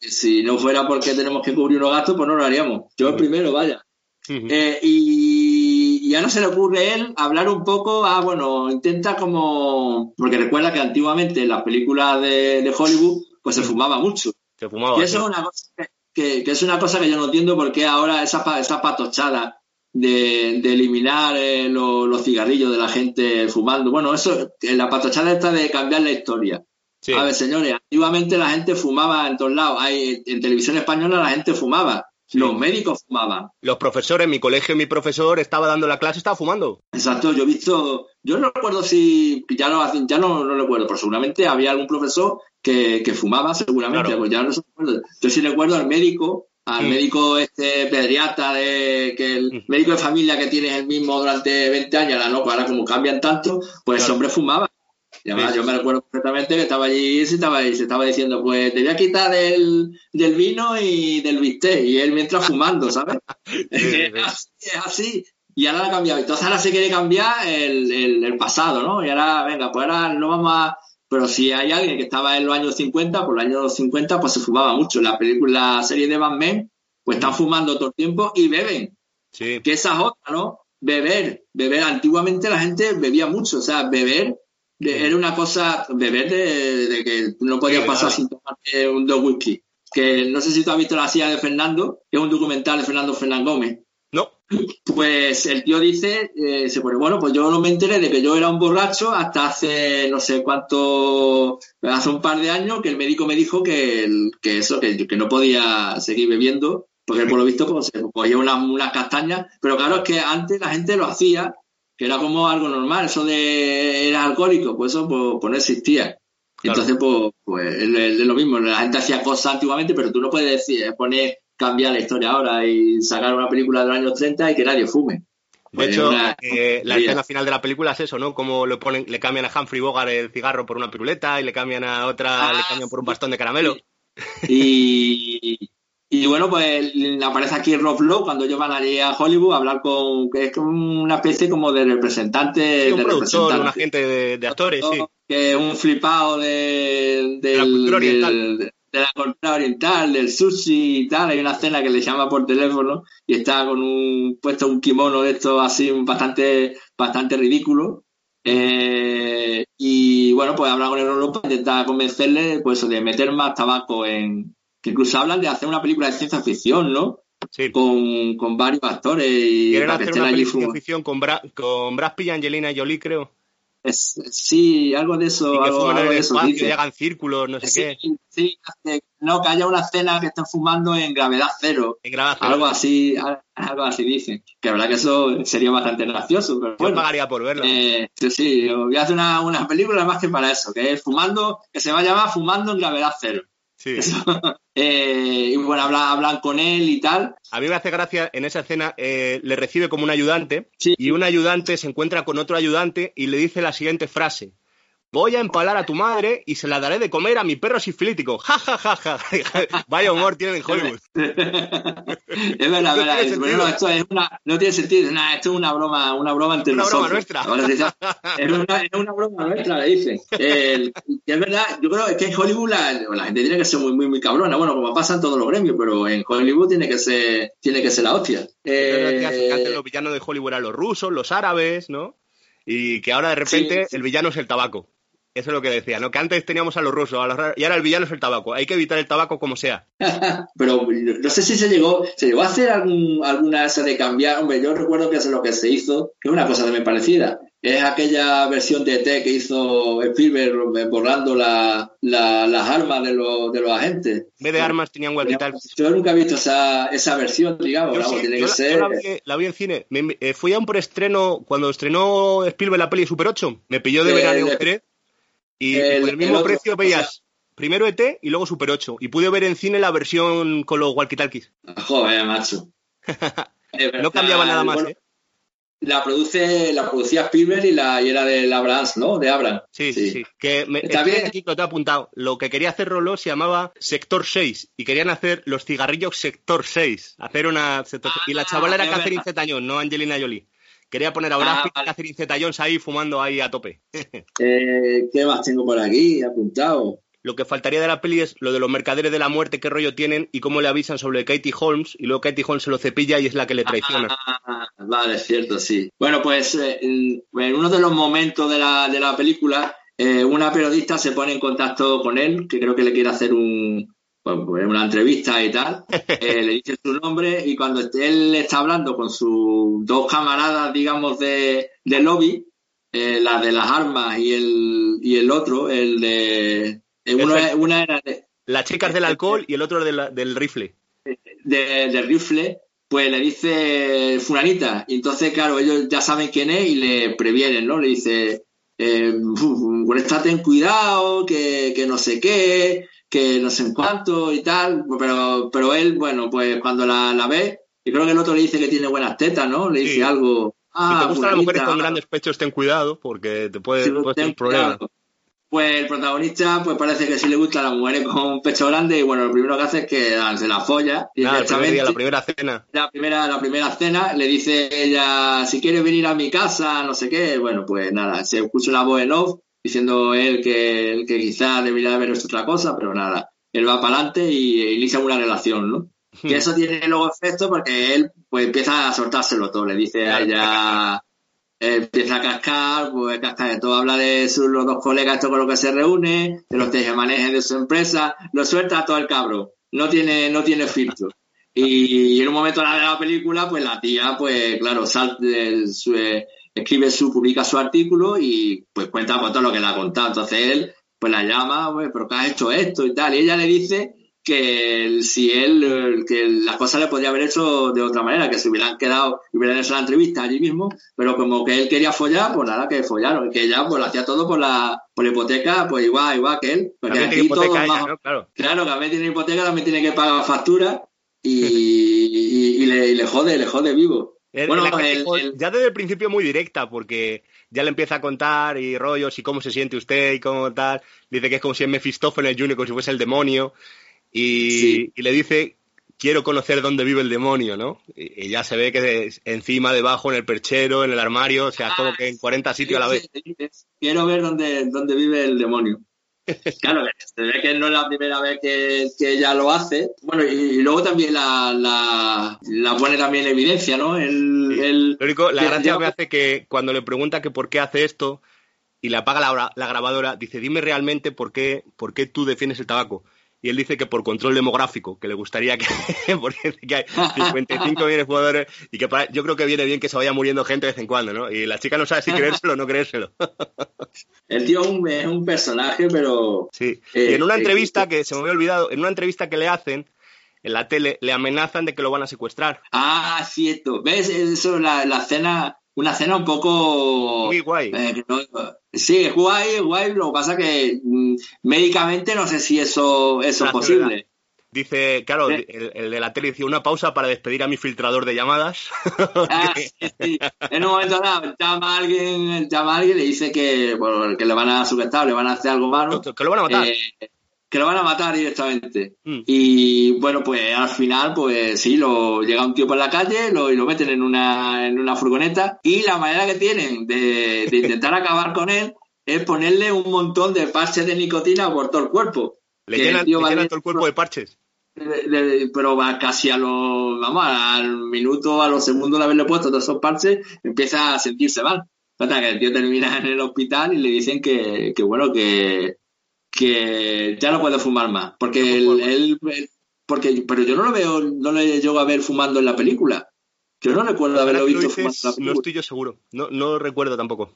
si no fuera porque tenemos que cubrir unos gastos, pues no lo haríamos. Yo el primero, vaya. Eh, y, ya no se le ocurre a él hablar un poco, ah, bueno, intenta como, porque recuerda que antiguamente en las películas de, Hollywood, pues se fumaba mucho. Se fumaba. Y eso es una cosa que, es una cosa que yo no entiendo porque ahora esa, esa patochada de, eliminar eh, los cigarrillos de la gente fumando. Bueno, eso, la patochada está de cambiar la historia. A ver, señores, antiguamente la gente fumaba en todos lados. Hay, en televisión española la gente fumaba. Los médicos fumaban. Los profesores, en mi colegio, mi profesor estaba dando la clase, estaba fumando. Exacto, yo he visto, yo no recuerdo si, ya no, ya no, no recuerdo, pero seguramente había algún profesor que, fumaba, seguramente, pues ya no recuerdo. Yo sí recuerdo al médico al mm. médico este pediatra de que el mm. médico de familia que tienes el mismo durante 20 años, ahora no, pues ahora como cambian tanto, pues el hombre fumaba. Y además, yo me recuerdo perfectamente que estaba allí y se estaba, se estaba diciendo, pues te voy a quitar del, del vino y del bistec. Y él mientras fumando, ¿sabes? es, así, Y ahora ha cambiado. Entonces ahora se quiere cambiar el, el, el pasado, ¿no? Y ahora, venga, pues ahora no vamos a pero si hay alguien que estaba en los años 50, por los años 50 pues se fumaba mucho. La película, la serie de Batman, pues están fumando todo el tiempo y beben. Sí. Que esa es otra, ¿no? Beber, beber. Antiguamente la gente bebía mucho, o sea, beber era una cosa, beber de, que no podías pasar sin tomarte un dos whisky. Que no sé si tú has visto la silla de Fernando, que es un documental de Fernando Fernán Gómez. No. Pues el tío dice, eh, se pone, bueno, pues yo no me enteré de que yo era un borracho hasta hace no sé cuánto, hace un par de años que el médico me dijo que, que eso, que, que no podía seguir bebiendo, porque por lo visto pues, se cogía unas una castañas, pero claro es que antes la gente lo hacía, que era como algo normal, eso de era alcohólico, pues eso pues, pues no existía. Entonces, pues, pues es, lo mismo, la gente hacía cosas antiguamente, pero tú no puedes decir, poner cambiar la historia ahora y sacar una película de los años 30 y que nadie fume. De pues hecho, eh, la escena final de la película es eso, ¿no? Como le ponen, le cambian a Humphrey Bogart el cigarro por una piruleta y le cambian a otra, le ah, cambian por un bastón de caramelo. Y, y bueno, pues aparece aquí Rob Lowe cuando ellos van allí a Hollywood a hablar con, que es una especie como de representante. Sí, un de productor, un agente de, actores, sí. Que es un flipado de, de la cultura oriental de la cultura oriental, del sushi y tal. Hay una escena que le llama por teléfono y está con un puesto un kimono de esto así bastante, bastante ridículo. Eh, y bueno, pues habla con el Europa, intenta convencerle pues de meter más tabaco en. Que incluso hablan de hacer una película de ciencia ficción, ¿no? Sí. Con, con varios actores y Quieren hacer una película de ciencia ficción con, con Brad Pitt y Angelina Jolie, creo sí, algo de eso. Y que algo, algo de eso, que hagan círculos, no sé qué. Sí, no, que haya una escena que estén fumando en gravedad cero. En gravedad cero. Algo así, algo así dicen. Que la verdad que eso sería bastante gracioso. Pero bueno, Yo pagaría por verlo. Eh, sí, sí, voy a hacer una, una película más que para eso, que es fumando, que se va a llamar Fumando en gravedad cero. Sí. Eh, y bueno, hablan, con él y tal. A mí me hace gracia, en esa escena eh, le recibe como un ayudante y un ayudante se encuentra con otro ayudante y le dice la siguiente frase voy a empalar a tu madre y se la daré de comer a mi perro sifilítico. Ja, ja, ja, ja. Vaya humor tienen en Hollywood. es verdad, no verdad. no, esto es una, no tiene sentido. Nah, esto es una broma, una broma entre una nosotros. Broma nuestra. Es una, es una broma nuestra, le dicen. es verdad, yo creo que en Hollywood la, la, gente tiene que ser muy, muy, muy cabrona. Bueno, como pasa en todos los gremios, pero en Hollywood tiene que ser, tiene que ser la hostia. Eh, antes los villanos de Hollywood eran los rusos, los árabes, ¿no? y que ahora de repente el villano es el tabaco. Eso es lo que decía, ¿no? Que antes teníamos a los rusos, a los y ahora el villano es el tabaco. Hay que evitar el tabaco como sea. Pero no sé si se llegó, se llegó a hacer algún, alguna esa de cambiar. Hombre, yo recuerdo que es lo que se hizo, que es una cosa también parecida. Es aquella versión de ET que hizo Spielberg borrando la, las armas de los, de los agentes. En vez de armas tenían walkie Yo nunca he visto esa, esa versión, digamos. tiene que la, ser... la, vi, en cine. Eh, fui a un preestreno, cuando estrenó Spielberg la peli Super 8, me pilló de verano en Y por el mismo precio veías primero ET y luego Super 8. Y pude ver en cine la versión con los walkie-talkies. Joder, macho. no cambiaba nada más, ¿eh? La produce, la producía Spielberg y la y era de Abrams, ¿no? De Abrams. Sí, sí, sí. Que me, Está bien. aquí que lo te he apuntado. Lo que quería hacer Rollo se llamaba Sector 6 y querían hacer los cigarrillos Sector 6. Hacer una y la chavala era ah, Catherine Zetañón, no Angelina Jolie. Quería poner a Brad ah, y Catherine Zeta-Jones ahí fumando ahí a tope. eh, ¿Qué más tengo por aquí apuntado? Lo que faltaría de la peli es lo de los mercaderes de la muerte, qué rollo tienen y cómo le avisan sobre Katie Holmes y luego Katie Holmes se lo cepilla y es la que le traiciona. Ah, vale, es cierto, sí. Bueno, pues eh, en uno de los momentos de la, de la película, eh, una periodista se pone en contacto con él, que creo que le quiere hacer un, pues, una entrevista y tal, eh, le dice su nombre y cuando él está hablando con sus dos camaradas, digamos, de, lobby, eh, la de las armas y el, y el otro, el de... Eh, una era de... Las chicas del alcohol y el otro del rifle. del rifle, pues le dice fulanita. Y entonces, claro, ellos ya saben quién es y le previenen, ¿no? Le dice, eh, estate en cuidado, que, que no sé qué, que no sé en cuánto y tal, pero, pero él, bueno, pues cuando la, la ve, y creo que el otro le dice que tiene buenas tetas, ¿no? Le dice algo. Ah, si te gustan las mujeres con grandes pechos, ten cuidado, porque te puede, tener problemas. Pues el protagonista, pues parece que sí le gusta a las mujeres con un pecho grande y bueno, lo primero que hace es que se la folla. Y Nada, el día, la primera cena. La primera, la primera cena, le dice ella, si quieres venir a mi casa, no sé qué, bueno, pues nada, se escucha la voz en off diciendo él que, que quizá debería haber hecho otra cosa, pero nada, él va para adelante y inicia una relación, ¿no? Y eso tiene luego efecto porque él pues empieza a soltárselo todo, le dice a ella, empieza a cascar, pues cascar de todo, habla de sus los dos colegas, esto con lo que se reúne, de los manejen de su empresa, lo suelta todo el cabro, no tiene, no tiene filtro. Y en un momento de la película, pues la tía, pues claro, sal, su, escribe su, publica su artículo y pues cuenta pues, todo lo que le ha contado. Entonces él pues la llama, pero que has hecho esto y tal. Y ella le dice que si él, que las cosas le podría haber hecho de otra manera, que se hubieran quedado, hubieran hecho la entrevista allí mismo, pero como que él quería follar, pues nada, que follaron, que ella pues lo hacía todo por la, por la hipoteca, pues igual, igual que él. Porque aquí hipoteca Claro. claro, que también tiene hipoteca, también tiene que pagar factura y, y, le, y le jode, le jode vivo bueno, ya desde el principio muy directa, porque ya le empieza a contar y rollos y cómo se siente usted y cómo tal. Dice que es como si es Mefistófeles Junior, como si fuese el demonio. Y, le dice, quiero conocer dónde vive el demonio, ¿no? Y, ya se ve que encima, debajo, en el perchero, en el armario, o sea, como que en 40 sitios a la vez. quiero ver dónde, dónde vive el demonio. Claro, se ve que no es la primera vez que, ella lo hace. Bueno, y, luego también la, la, pone también en evidencia, ¿no? El, la gracia me hace que cuando le pregunta que por qué hace esto y le apaga la, la grabadora, dice, dime realmente por qué, por qué tú defiendes el tabaco y él dice que por control demográfico, que le gustaría que, porque que hay 55 millones de jugadores y que yo creo que viene bien que se vaya muriendo gente de vez en cuando, ¿no? Y la chica no sabe si creérselo o no creérselo. El tío es un, personaje, pero... Sí, y en una eh, entrevista eh, que se me había olvidado, en una entrevista que le hacen, en la tele, le amenazan de que lo van a secuestrar. Ah, cierto. ¿Ves? Eso, la, la cena una cena un poco... Muy guay. Eh, sí, es guay, guay. Lo que pasa que mm, médicamente no sé si eso, eso es posible. Dice, claro, el, de la tele dice una pausa para despedir a mi filtrador de llamadas. Ah, sí, sí. En un momento dado, llama a alguien, llama a alguien y le dice que, bueno, que le van a sujetar, le van a hacer algo malo. Que lo van a matar. Eh, que lo van a matar directamente. Mm. Y bueno, pues al final, pues sí, lo llega un tío por la calle lo, y lo meten en una, en una furgoneta. Y la manera que tienen de, intentar acabar con él es ponerle un montón de parches de nicotina por todo el cuerpo. Le llenan, todo el cuerpo de parches. pero va casi a los, vamos, al minuto, a los segundos de haberle puesto todos esos parches, empieza a sentirse mal. Total, que el tío termina en el hospital y le dicen que, que bueno, que, que ya no puede fumar más. Porque No él, porque, pero yo no lo veo, no le llego a ver fumando en la película. Yo no recuerdo haberlo lo visto fumando en la no película. estoy yo seguro. No, no recuerdo tampoco.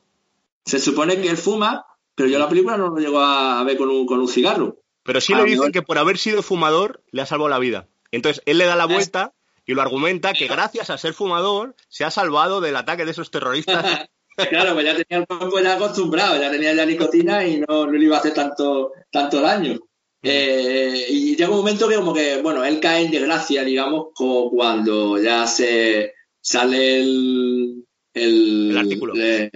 Se supone que él fuma, pero yo en la película no lo llego a, ver con un, con un cigarro. Pero sí le no. dicen que por haber sido fumador le ha salvado la vida. Entonces él le da la vuelta y lo argumenta que gracias a ser fumador se ha salvado del ataque de esos terroristas. Claro, pues ya tenía el cuerpo ya acostumbrado, ya tenía ya nicotina y no, no le iba a hacer tanto, tanto daño. Eh, y llega un momento que como que, bueno, él cae en desgracia, digamos, co- cuando ya se sale el, el, El artículo. eh,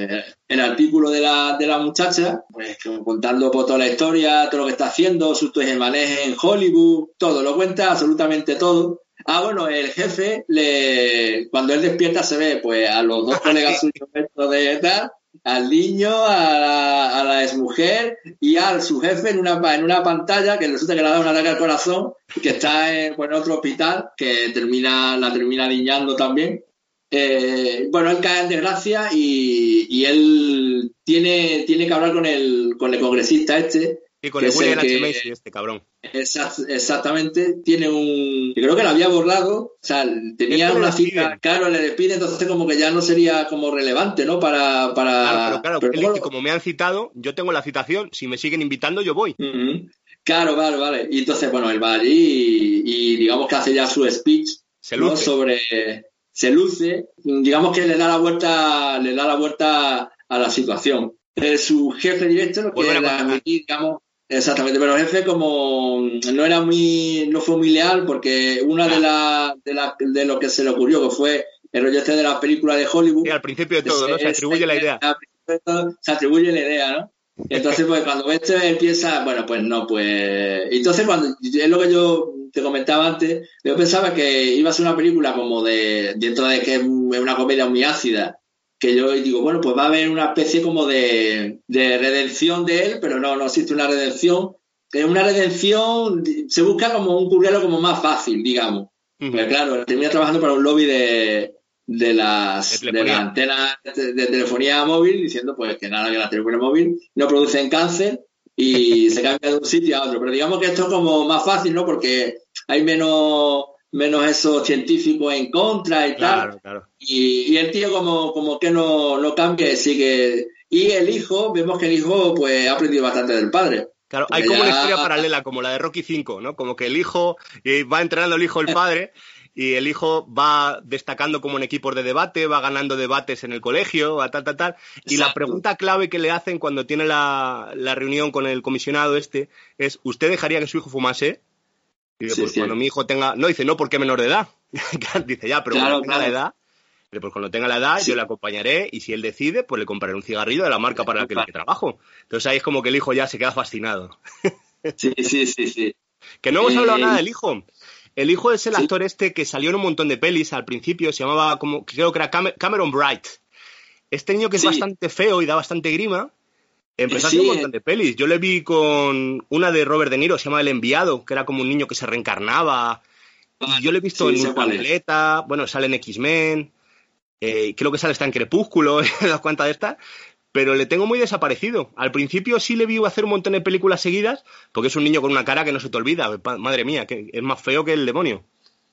el artículo de la, de la muchacha, pues como contando por toda la historia, todo lo que está haciendo, sus manejes en Hollywood, todo, lo cuenta absolutamente todo. Ah, bueno, el jefe, le, cuando él despierta se ve pues a los dos colegas suyos dentro de tal, al niño, a la, a la exmujer y a su jefe en una, en una pantalla que resulta que le ha dado un ataque al corazón, que está en, pues, en otro hospital, que termina, la termina niñando también. Eh, bueno, él cae en desgracia y, y él tiene, tiene que hablar con el, con el congresista este, Y con Que el William H. Macy, este cabrón. Exact- exactamente, tiene un. Yo creo que lo había borrado, o sea, tenía una cita, claro, le despide, entonces como que ya no sería como relevante, ¿no? Para. para... Claro, pero claro, pero él como me han citado, yo tengo la citación, si me siguen invitando, yo voy. Ujú. Claro, vale, vale. Y entonces, bueno, él va allí y, y digamos que hace ya su speech Se ¿no? luce. sobre. Se luce, digamos que le da la vuelta, le da la vuelta a la situación. Eh, su jefe directo que era digamos, exactamente, pero el jefe como no era muy, no fue muy leal porque una de la, de la, de lo que se le ocurrió, que fue el rollo este de la película de Hollywood, Y al principio de todo, ¿no? Se atribuye la idea. todo Se atribuye la idea, ¿no? Y entonces, pues cuando este él piensa, bueno, pues no, pues. Entonces, cuando es lo que yo te comentaba antes, yo pensaba que iba a ser una película como de. dentro de que es una comedia muy ácida, que yo digo, bueno, pues va a haber una especie como de, de redención de él, pero no, no existe una redención. Es una redención, se busca como un currero como más fácil, digamos. Ujú. Pues claro, termina trabajando para un lobby de, de las De las antenas de, de telefonía móvil diciendo pues que nada, que la telefonía móvil no producen cáncer y se cambia de un sitio a otro. Pero digamos que esto es como más fácil, ¿no? Porque hay menos, menos esos científicos en contra y tal. Claro. Y, y el tío como, como que no, no cambia y sigue. Y el hijo, vemos que el hijo pues ha aprendido bastante del padre. Claro, hay como una historia paralela, como la de Rocky V, ¿no? Como que el hijo, eh, va entrenando el hijo el padre, y el hijo va destacando como en equipos de debate, va ganando debates en el colegio, a tal, tal, tal. Y la pregunta clave que le hacen cuando tiene la, la reunión con el comisionado este es, ¿usted dejaría que su hijo fumase? Y Sí, pues cuando mi hijo tenga... No, dice, no, porque menor de edad. dice, ya, pero Claro, cuando tenga la edad... Pues cuando tenga la edad, Sí. yo le acompañaré y si él decide, pues le compraré un cigarrillo de la marca para la que, la que trabajo. Entonces ahí es como que el hijo ya se queda fascinado. Sí, sí, sí, sí. Que no hemos Eh, hablado nada del hijo. El hijo es el ¿Sí? actor este que salió en un montón de pelis al principio, se llamaba como, creo que era Cam- Cameron Bright. Este niño que es Sí. bastante feo y da bastante grima, empezó a Sí, hacer un eh. montón de pelis. Yo le vi con una de Robert De Niro, se llama El Enviado, que era como un niño que se reencarnaba. Y yo le he visto Sí, en. Ultravioleta, bueno, sale en X-Men, eh, creo que sale está en Crepúsculo, las cuantas de estas, pero le tengo muy desaparecido. Al principio sí le vi hacer un montón de películas seguidas, porque es un niño con una cara que no se te olvida. Madre mía, que es más feo que el demonio.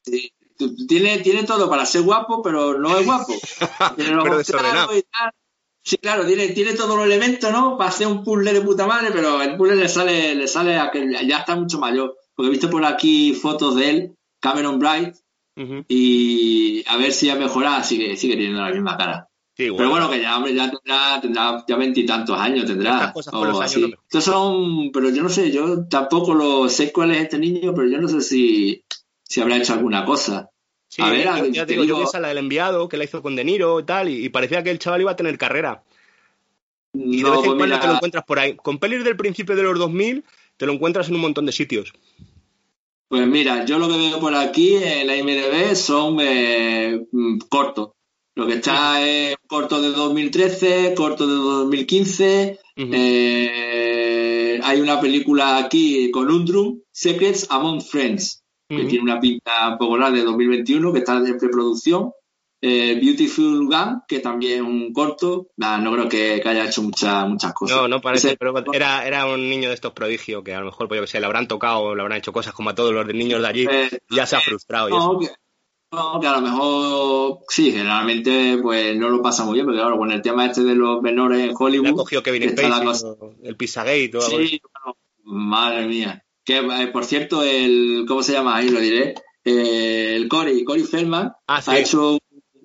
Sí. Tiene, tiene todo para ser guapo, pero no es guapo. Pero desordenado. y tal. Sí, claro, tiene, tiene todos los elementos, ¿no? Para hacer un puzzle de puta madre, pero el puzzle le sale, le sale a que ya está mucho mayor. Porque he visto por aquí fotos de él, Cameron Bright, y a ver si ha mejorado, sigue, sigue teniendo la misma cara. Sí, Pero bueno, que ya, hombre, ya tendrá, tendrá ya veintitantos años, tendrá. Estas cosas con o los años así. no me- Estos son, pero yo no sé, yo tampoco lo sé cuál es este niño, pero yo no sé si, si habrá hecho alguna cosa. Sí, a ver, yo- ya te digo, yo vi esa la del enviado, que la hizo con De Niro y tal, y, y parecía que el chaval iba a tener carrera. Y de vez en pues cuando mira, te lo encuentras por ahí. Con pelis del principio de los 2000, te lo encuentras en un montón de sitios. Pues mira, yo lo que veo por aquí en la IMDB son eh, mm, cortos. Lo que está es corto de 2013, corto de 2015. Ujú. eh, hay una película aquí con Undrum, Secrets Among Friends, que tiene una pinta un poco rara de 2021, que está en preproducción. eh, Beautiful Gun, que también es un corto. Nah, no creo que, que haya hecho mucha- muchas cosas. No, no parece, Ese- pero era, era un niño de estos prodigios que a lo mejor, pues yo que sé, le habrán tocado le habrán hecho cosas como a todos los niños de allí. Eh, y ya se ha frustrado. y eso. No, que, no, que a lo mejor, sí, generalmente pues no lo pasa muy bien, porque claro, con el tema este de los menores en Le ha Hollywood, cogido Kevin Spacey, cosa- el Pizzagate o algo Sí, bueno, madre mía. Que, eh, por cierto, el, ¿cómo se llama? Ahí lo diré. Eh, el Cory, Cory Feldman, Ah, sí. ha, hecho,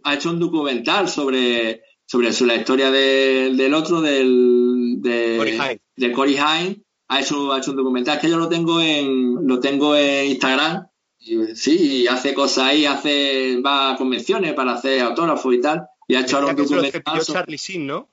ha hecho un documental sobre, sobre, la historia del, del otro, del, de, de Cory Haim. Ha hecho, ha hecho un documental que yo lo tengo en, lo tengo en Instagram. Y, sí, y hace cosas ahí, hace, va a convenciones para hacer autógrafos y tal. Y ha hecho ahora un documental. Charlie Sheen, ¿no?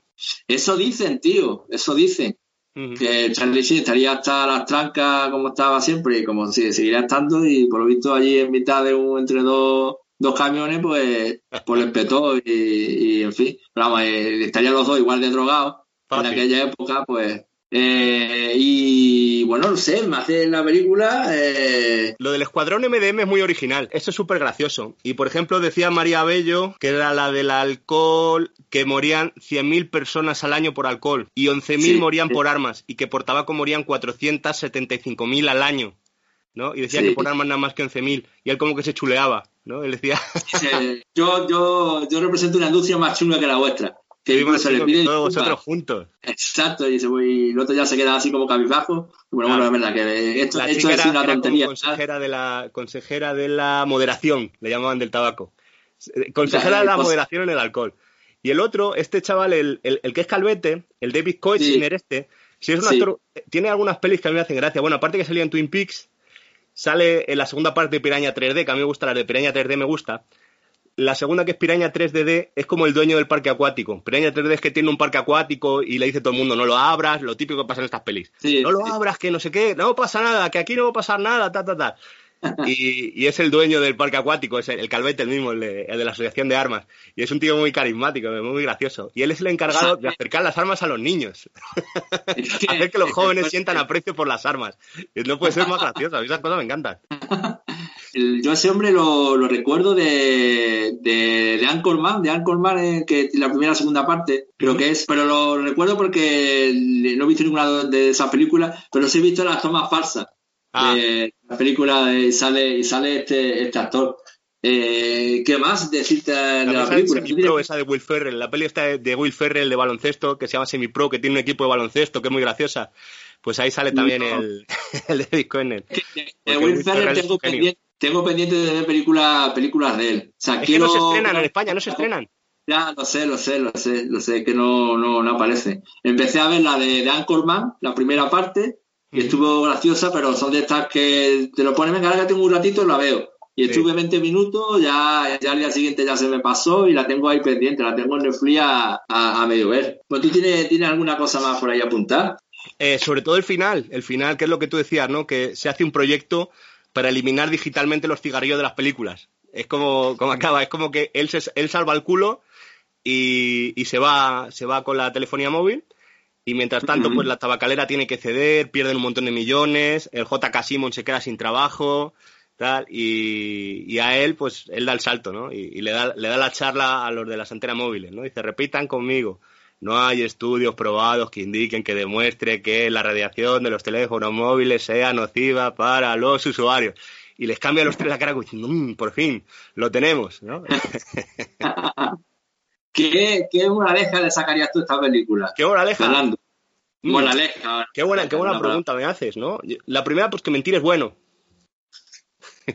Eso dicen, tío, eso dicen Ujú. que Charlie estaría hasta las trancas como estaba siempre y como sigue, seguirá estando y por lo visto allí en mitad de un entre dos, dos camiones pues, pues les petó y, y, en fin, pero vamos, eh, estarían los dos igual de drogados Fácil. en aquella época pues eh, y bueno, no sé, me hace la película eh, Lo del escuadrón MDM es muy original. Eso es súper gracioso. Y por ejemplo, decía María Bello, que era la del alcohol, que morían 100.000 personas al año por alcohol y 11.000 Sí, morían sí. por armas y que por tabaco morían 475.000 al año. ¿no? Y decía Sí. que por armas nada más que 11.000. Y él como que se chuleaba, ¿no? Él decía, yo, yo, yo represento una industria más chunga que la vuestra que que incluso le que piden todos vosotros juntos. Exacto, y el otro ya se queda así como cabizbajo. Bueno, Claro. bueno, es verdad que esto, La esto chica es era, una era tontería. consejera de la consejera de la moderación, le llamaban del tabaco. Eh, Consejera de la pues- moderación en el alcohol. Y el otro, este chaval, el, el- el que es calvete, el David Koechner este, si es un actor, eh, tiene algunas pelis que a mí me hacen gracia. Bueno, aparte que salía en Twin Peaks, sale en la segunda parte de Piraña 3D, que a mí me gusta, la de Piraña 3D me gusta. La segunda, que es Piraña 3DD, es como el dueño del parque acuático. Piraña 3D es que tiene un parque acuático y le dice a todo el mundo, no lo abras, lo típico que pasa en estas pelis. Sí, no lo sí. abras, que no sé qué, no pasa nada, que aquí no va a pasar nada, ta, ta, ta. Y, y es el dueño del parque acuático, es el, el calvete el mismo, el de, el de la asociación de armas. Y es un tío muy carismático, muy gracioso. Y él es el encargado de acercar las armas a los niños. Hacer que los jóvenes sientan aprecio por las armas. Y no puede ser más gracioso, a mí esas cosas me encantan. Yo ese hombre lo, lo recuerdo de, de, de Anchorman, de Anchorman, eh, que la primera segunda parte, creo que es, pero lo recuerdo porque no he visto ninguna de esas películas, pero sí he visto las tomas falsas Ah. de la película y sale, y sale este, este actor. Eh, ¿Qué más decirte de La la película? Semi-Pro, esa de Will Ferrell, la peli está de, de Will Ferrell de baloncesto, que se llama Semi-Pro, que tiene un equipo de baloncesto, que es muy graciosa. Pues ahí sale también No. el, el David Cohen. De Will Ferrell es tengo pendiente, tengo pendiente de ver películas películas de él. O sea, Es que quiero- no se estrenan en España, no se estrenan. Ya, lo sé, lo sé, lo sé, lo sé, que no, no, no aparece. Empecé a ver la de, de Anchorman, la primera parte, y estuvo graciosa, pero son de estas que te lo ponen, venga, ahora que tengo un ratito y la veo. Y Sí. estuve 20 minutos, ya, ya al día siguiente ya se me pasó y la tengo ahí pendiente, la tengo en Netflix a, a, a medio ver. Pues tú tienes, tienes alguna cosa más por ahí apuntar. Eh, sobre todo el final, el final, que es lo que tú decías, ¿no? Que se hace un proyecto para eliminar digitalmente los cigarrillos de las películas. Es como, como acaba, es como que él, se, él salva el culo y, y se, va, se va con la telefonía móvil. Y mientras tanto, pues la tabacalera tiene que ceder, pierden un montón de millones, el JK Simon se queda sin trabajo, tal, y, y a él, pues él da el salto, ¿no? Y, y le, da, le da la charla a los de las antenas móviles, ¿no? Dice, repitan conmigo, no hay estudios probados que indiquen, que demuestre que la radiación de los teléfonos móviles sea nociva para los usuarios. Y les cambia a los tres la cara diciendo, "Mm, por fin, lo tenemos, ¿no? ¿Qué, qué moraleja le sacarías tú a esta película? ¿Qué moraleja? Mm. Moraleja. Qué buena, qué buena pregunta me haces, ¿no? La primera, pues que mentir es bueno.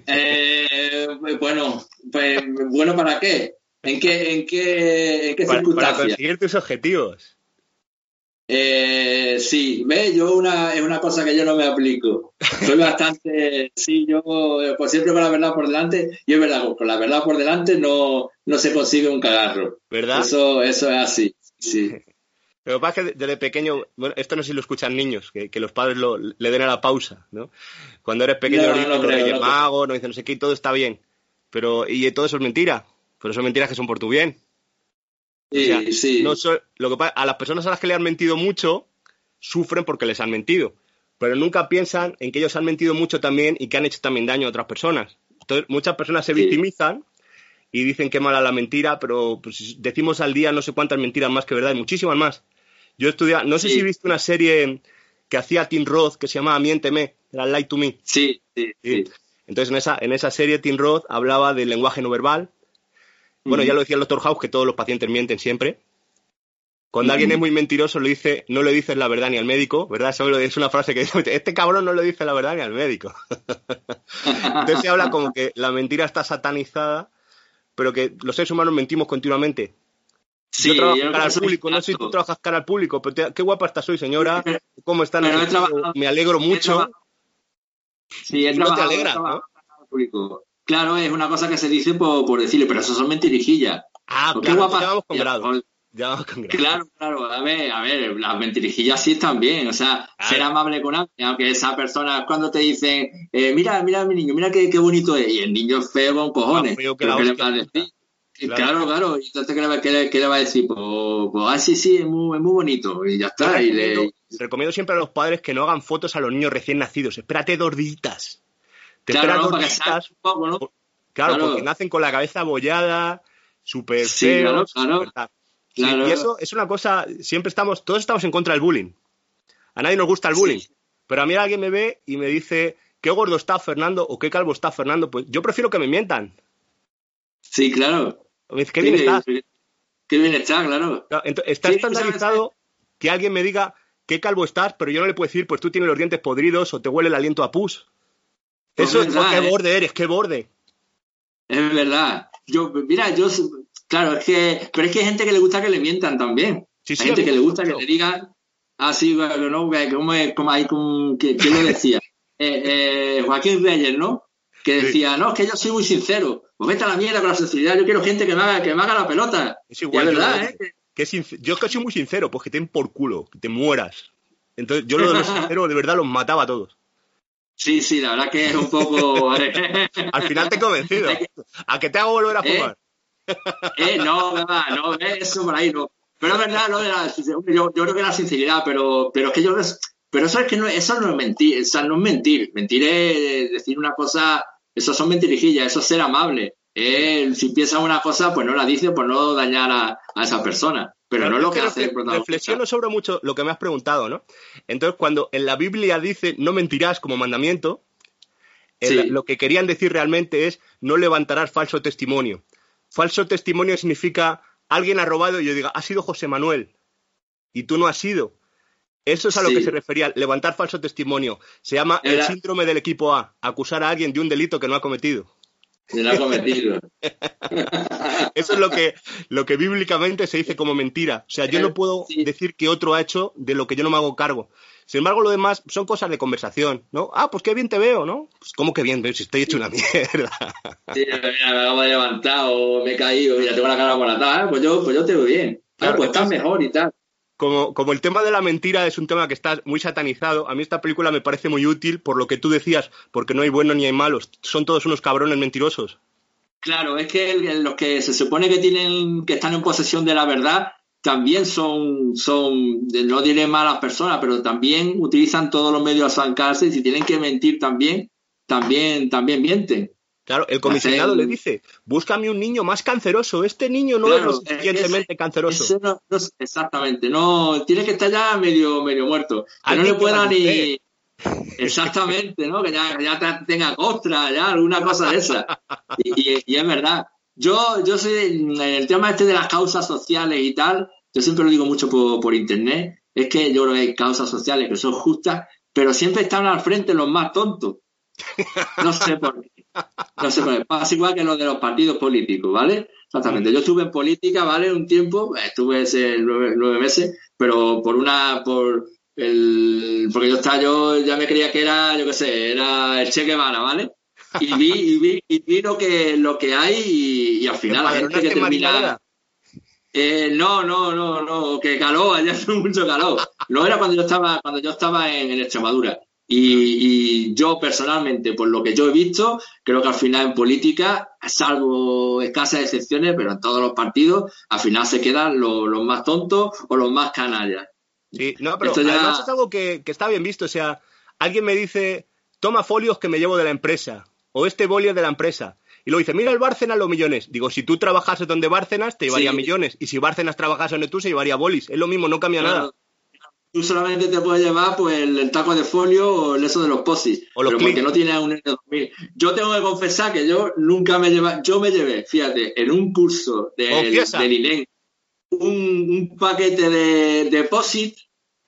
Eh, bueno, pues, bueno, ¿para qué? ¿En qué, en qué, en qué Para, para circunstancias? conseguir tus objetivos. Eh, sí, ve, yo una, es una cosa que yo no me aplico. Soy bastante, sí, yo pues siempre con la verdad por delante, y es verdad, con la verdad por delante no, no se consigue un cagarro. ¿Verdad? Eso, eso es así, sí. Lo que pasa es que desde pequeño, bueno, esto no sé si lo escuchan niños, que, que los padres lo- le den a la pausa, ¿no? Cuando eres pequeño No, no, no no. Magos, no dicen no sé qué, y todo está bien. Pero, y todo eso es mentira. Pero son mentiras que son por tu bien. Sí, O sea, sí. no so- lo que pasa- a las personas a las que le han mentido mucho, sufren porque les han mentido. Pero nunca piensan en que ellos han mentido mucho también y que han hecho también daño a otras personas. Entonces, muchas personas se Sí. victimizan y dicen que mala la mentira, pero pues, decimos al día no sé cuántas mentiras más que verdad, y muchísimas más. Yo estudiaba, no sé Sí. si viste una serie que hacía Tim Roth que se llamaba Miénteme, era Lie to Me. Sí, sí, Sí. sí. Entonces en esa, en esa serie Tim Roth hablaba del lenguaje no verbal. Bueno, ya lo decía el doctor House que todos los pacientes mienten siempre. Cuando alguien es muy mentiroso, le dice, no le dices la verdad ni al médico, ¿verdad? Eso es una frase que dice, este cabrón no le dice la verdad ni al médico. Entonces se habla como que la mentira está satanizada, pero que los seres humanos mentimos continuamente. Sí, yo trabajo yo cara al público, no sé si tú trabajas cara al público, pero te- qué guapa estás hoy, señora. ¿Cómo están? Me alegro mucho. Sí, no te alegra, para el público. Claro, es una cosa que se dice por, por decirle, pero eso son mentirijillas. Ah, Qué claro, guapa- ya vamos con grado. pues, Ya vamos con grado. Claro, claro, a ver, a ver, las mentirijillas sí están bien, o sea, Claro. ser amable con alguien, aunque esa persona cuando te dicen, eh, mira, mira mi niño, mira qué, qué bonito es, y el niño es feo con cojones, Más feo que ¿pero la ¿qué le hostia va a puta. decir? Y Claro. Claro, y entonces ¿qué le, va- qué le- qué le va a decir? Pues, pues, ah, sí, sí, es muy, es muy bonito, y ya está, y le- recomiendo, recomiendo siempre a los padres que no hagan fotos a los niños recién nacidos. Espérate dos días. Te claro, no, dos para que salga días, un poco, ¿no? claro, claro. porque nacen con la cabeza abollada, súper Sí, feos. claro, claro. Sí, y eso es una cosa, siempre estamos, todos estamos en contra del bullying. A nadie nos gusta el bullying. Sí. Pero a mí alguien me ve y me dice, qué gordo está Fernando o qué calvo está Fernando. Pues yo prefiero que me mientan. Sí, claro. Me dice, qué bien Sí, estás. Qué bien está, claro. Está estandarizado que alguien me diga qué calvo estás, pero yo no le puedo decir, pues tú tienes los dientes podridos o te huele el aliento a pus. Eso es verdad, qué ¿eh? borde eres, qué borde. Es verdad. Yo, mira, yo, claro, es que, pero es que hay gente que le gusta que le mientan también. Sí, sí, hay gente que le gusta que le digan así, bueno, ¿no? Como, es- como hay como, ¿quién lo decía? Eh, eh, Joaquín Reyes, ¿no? Que Sí. decía, no, es que yo soy muy sincero. Pues vete a la mierda con la sinceridad. Yo quiero gente que me haga, que me haga la pelota. Es igual. es yo verdad, ¿eh? que yo es que soy muy sincero, pues que te den por culo, que te mueras. Entonces, yo lo de los sinceros de verdad los mataba a todos. Sí, sí, la verdad que es un poco. Al final te he convencido. A que te hago volver a ¿Eh? fumar. Eh, no, verdad, no, eso por ahí no. Pero es verdad, de la yo, yo creo que la sinceridad, pero, pero es que yo, pero eso es que no, eso no es mentir, o sea, no es mentir. Mentir es decir una cosa, eso son mentirijillas, eso es ser amable. Eh, si piensas una cosa, pues no la dices por no dañar a, a esa persona. Pero no es lo que hace el protagonista. Reflexiono sobre mucho lo que me has preguntado, ¿no? Entonces, cuando en la Biblia dice no mentirás como mandamiento, el- lo que querían decir realmente es no levantarás falso testimonio. Falso testimonio significa alguien ha robado y yo diga, ha sido José Manuel y tú no has sido. Eso es a lo Sí. que se refería, levantar falso testimonio. Se llama el síndrome del equipo A, acusar a alguien de un delito que no ha cometido. Se la ha cometido. Eso es lo que, lo que bíblicamente se dice como mentira. O sea, yo no puedo Sí. decir que otro ha hecho de lo que yo no me hago cargo. Sin embargo, lo demás son cosas de conversación, ¿no? Ah, pues qué bien te veo, ¿no? Pues ¿cómo que bien? Si estoy hecho una mierda. Sí, mira, me acabo de levantar o me he caído, mira, tengo la cara moratada, ¿eh? pues yo, pues yo te veo bien. Ah, pues estás mejor y tal. Como, como el tema de la mentira es un tema que está muy satanizado, a mí esta película me parece muy útil por lo que tú decías, porque no hay buenos ni hay malos. Son todos unos cabrones mentirosos. Claro, es que los que se supone que tienen, que están en posesión de la verdad, también son, son, no diré malas personas, pero también utilizan todos los medios a zancarse y si tienen que mentir también, también, también mienten. Claro, el comisionado Hacen- le dice, búscame un niño más canceroso. Este niño no es lo es suficientemente ese- canceroso. Ese no- no es- exactamente, no, tiene que estar ya medio, medio muerto. Que no le pueda ni. Exactamente, ¿no? Que ya, ya te- tenga costra, ya, alguna cosa de esa. Y, y- y es verdad. Yo, yo en el tema este de las causas sociales y tal, yo siempre lo digo mucho por, por internet, es que yo creo que hay causas sociales que son justas, pero siempre están al frente los más tontos. No sé por qué. No qué. Pasa igual que lo de los partidos políticos, ¿vale? Exactamente. Yo estuve en política, ¿vale? Un tiempo, estuve ese nueve, nueve meses, pero por una, por el, porque yo estaba, yo ya me creía que era, yo qué sé, era el Che Guevara, ¿vale? Y vi, y vi, y vi lo que, lo que hay y, y al final la gente que ¿Empadronaste en termina, eh, no, no, no, no, que caló, allá hace mucho calor. No era cuando yo estaba, cuando yo estaba en, en Extremadura. Y, y yo personalmente, por lo que yo he visto, creo que al final en política, salvo escasas excepciones, pero en todos los partidos, al final se quedan los, los más tontos o los más canallas. Sí, no, pero Esto ya- además es algo que, que está bien visto. O sea, alguien me dice, toma folios que me llevo de la empresa, o este bolio de la empresa. Y luego dice, mira el Bárcenas los millones. Digo, si tú trabajases donde Bárcenas, te llevaría Sí. millones. Y si Bárcenas trabajase donde tú, se llevaría bolis. Es lo mismo, no cambia nada. Tú solamente te puedes llevar pues el, el taco de folio o el eso de los posis, O los pero porque no tienes un N2000. Yo tengo que confesar que yo nunca me llevé, yo me llevé, fíjate, en un curso del, Confiesa. del INEM, un, un paquete de, de POSIT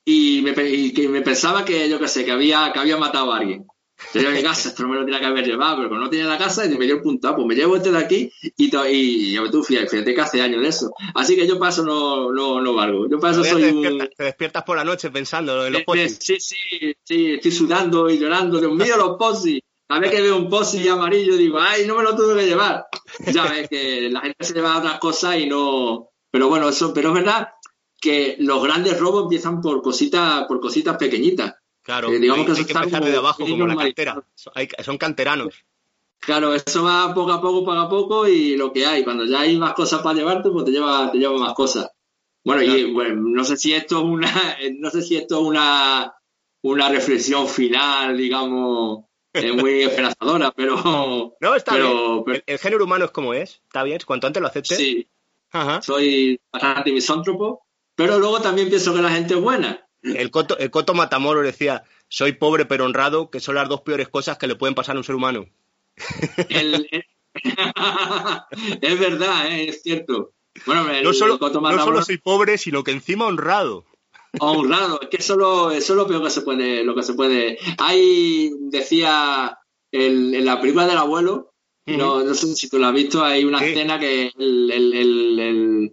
y me, y que me pensaba que, yo qué sé, que había, que había matado a alguien. Yo a mi casa, esto no me lo tenía que haber llevado, pero como no tenía en la casa, y me dio el puntado, pues me llevo este de aquí y, to- y, y tú fíjate, fíjate que hace años de eso. Así que yo paso no, no, no valgo. Yo paso soy te, un... despiertas, te despiertas por la noche pensando en los Eh, posis. Sí, sí, sí, estoy sudando y llorando. Dios mío, los posis. A ver que veo un posi amarillo, digo, ay, no me lo tuve que llevar. Ya ves que la gente se lleva otras cosas y no. Pero bueno, eso, pero es verdad que los grandes robos empiezan por cositas, por cositas pequeñitas. Claro, eh, digamos hay, que hay empezar desde abajo, como la cantera. Son, hay- son canteranos. Claro, eso va poco a poco, poco a poco y lo que hay. Cuando ya hay más cosas para llevarte, pues te lleva, te lleva más cosas. Bueno, y bueno, no sé si esto es una, no sé si esto es una, una reflexión final, digamos, eh, muy esperanzadora, pero, No, está pero, bien. pero El, el género humano es como es. Está bien. Cuanto antes lo aceptes. sí, Ajá. soy bastante misántropo, pero luego también pienso que la gente es buena. El Coto, el Coto Matamoros decía, soy pobre pero honrado, que son las dos peores cosas que le pueden pasar a un ser humano. El- el- es verdad, eh, es cierto. Bueno, No solo, no solo soy pobre, sino que encima honrado. honrado, es que eso, lo- eso es lo peor que se puede, lo que se puede. Hay, decía el- en la película del abuelo, no, no sé si tú lo has visto, hay una escena que el- el-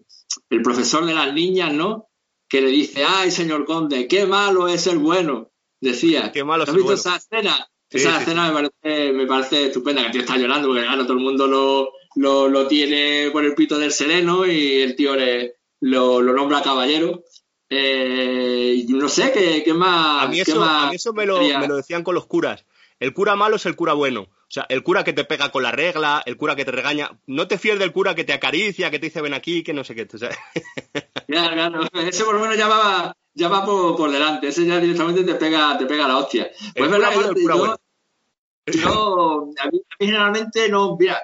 el profesor de las niñas, ¿no? Que le dice, ay, señor conde, qué malo es el bueno, decía. Qué malo ¿Has visto bueno. esa escena? Sí, esa sí, escena me, parece, me parece estupenda, que el tío está llorando porque claro, todo el mundo lo, lo, lo tiene por el pito del sereno y el tío le, lo, lo nombra caballero. Eh, no sé, ¿qué, qué más? A mí qué eso, más a mí eso me, lo, me lo decían con los curas. El cura malo es el cura bueno. O sea, el cura que te pega con la regla, el cura que te regaña. No te fíes del cura que te acaricia, que te dice ven aquí, que no sé qué. O sea, Claro, claro. Ese por lo menos ya va, ya va por, por delante. Ese ya directamente te pega, te pega la hostia. Pues es verdad que yo, el cura yo- bueno. yo- a, mí, generalmente no, mira,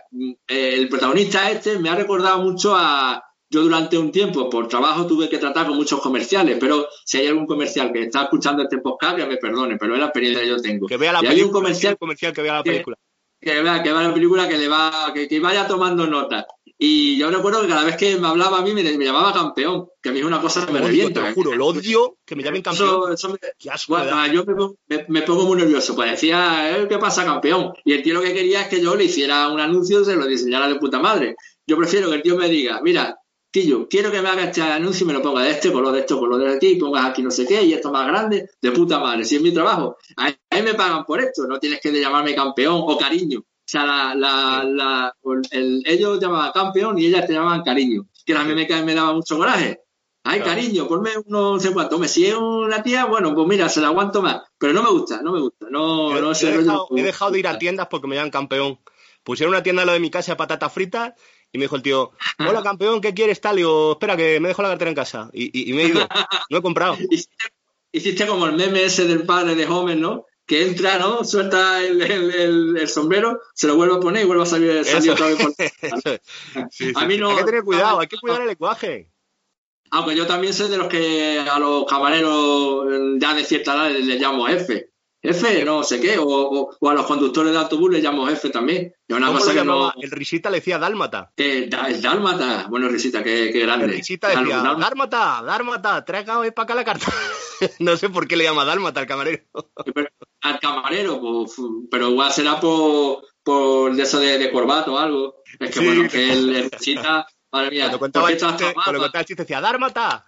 el protagonista este me ha recordado mucho a, yo durante un tiempo por trabajo tuve que tratar con muchos comerciales, pero si hay algún comercial que está escuchando este podcast, que me perdone, pero es la experiencia que yo tengo. Que vea la Y hay un película, comercial comercial que vea la película. que vea, que vea la película, que le va, que, que vaya tomando notas. Y yo recuerdo que cada vez que me hablaba a mí me, me llamaba campeón, que a mí es una cosa que me revienta. te lo juro, lo odio que me llamen campeón. Eso, eso me, Qué asco me bueno, da. yo me, pongo- me- me pongo muy nervioso. Pues decía, "Eh, ¿qué pasa, campeón? Y el tío lo que quería es que yo le hiciera un anuncio, se lo diseñara de puta madre. Yo prefiero que el tío me diga, mira, quiero que me haga este anuncio y me lo ponga de este color, de este color, de aquí, y pongas aquí no sé qué, y esto más grande, de puta madre. Si es mi trabajo, a a mí me pagan por esto, no tienes que llamarme campeón o cariño. O sea, la, la, la- el- ellos llamaban campeón y ellas te llamaban cariño. Que a mí me, me daba mucho coraje. Ay, Claro. cariño, ponme uno no sé cuánto. Hombre, si es una tía, bueno, pues mira, se la aguanto más. Pero no me gusta, no me gusta. No, Yo- no yo he, dejado, he dejado de ir a tiendas porque me llaman campeón. Pusieron una tienda a lo de mi casa de patatas fritas y me dijo el tío, hola campeón, ¿qué quieres tal? Y digo, espera, que me dejo la cartera en casa. Y, y- y me he ido, no he comprado. Hiciste, hiciste como el meme ese del padre de Homer, ¿no? Que entra, ¿no? Suelta el, el- el- el sombrero, se lo vuelve a poner y vuelve a salir, salir otra vez por... Sí, sí, A mí no- Hay que tener cuidado, hay que cuidar el lenguaje. Aunque yo también soy de los que a los camareros eh, ya de cierta edad les, llamo jefe. Jefe, no sé qué. O, o- o a los conductores de autobús les llamo jefe también. Es una ¿Cómo cosa lo que no... llamaba? El risita le decía dálmata. Eh, el dálmata. Bueno, risita, qué, qué grande. El risita decía, Dálmata. dálmata, dálmata, para acá la carta. no sé por qué le llama dálmata al camarero. Pero al camarero, pues, pero igual será por, por eso de, de corbato o algo. Es que Sí. bueno, que el, el risita, madre mía, Cuando contaba, ¿por el chiste, tan cuando mal? contaba el chiste decía, dálmata,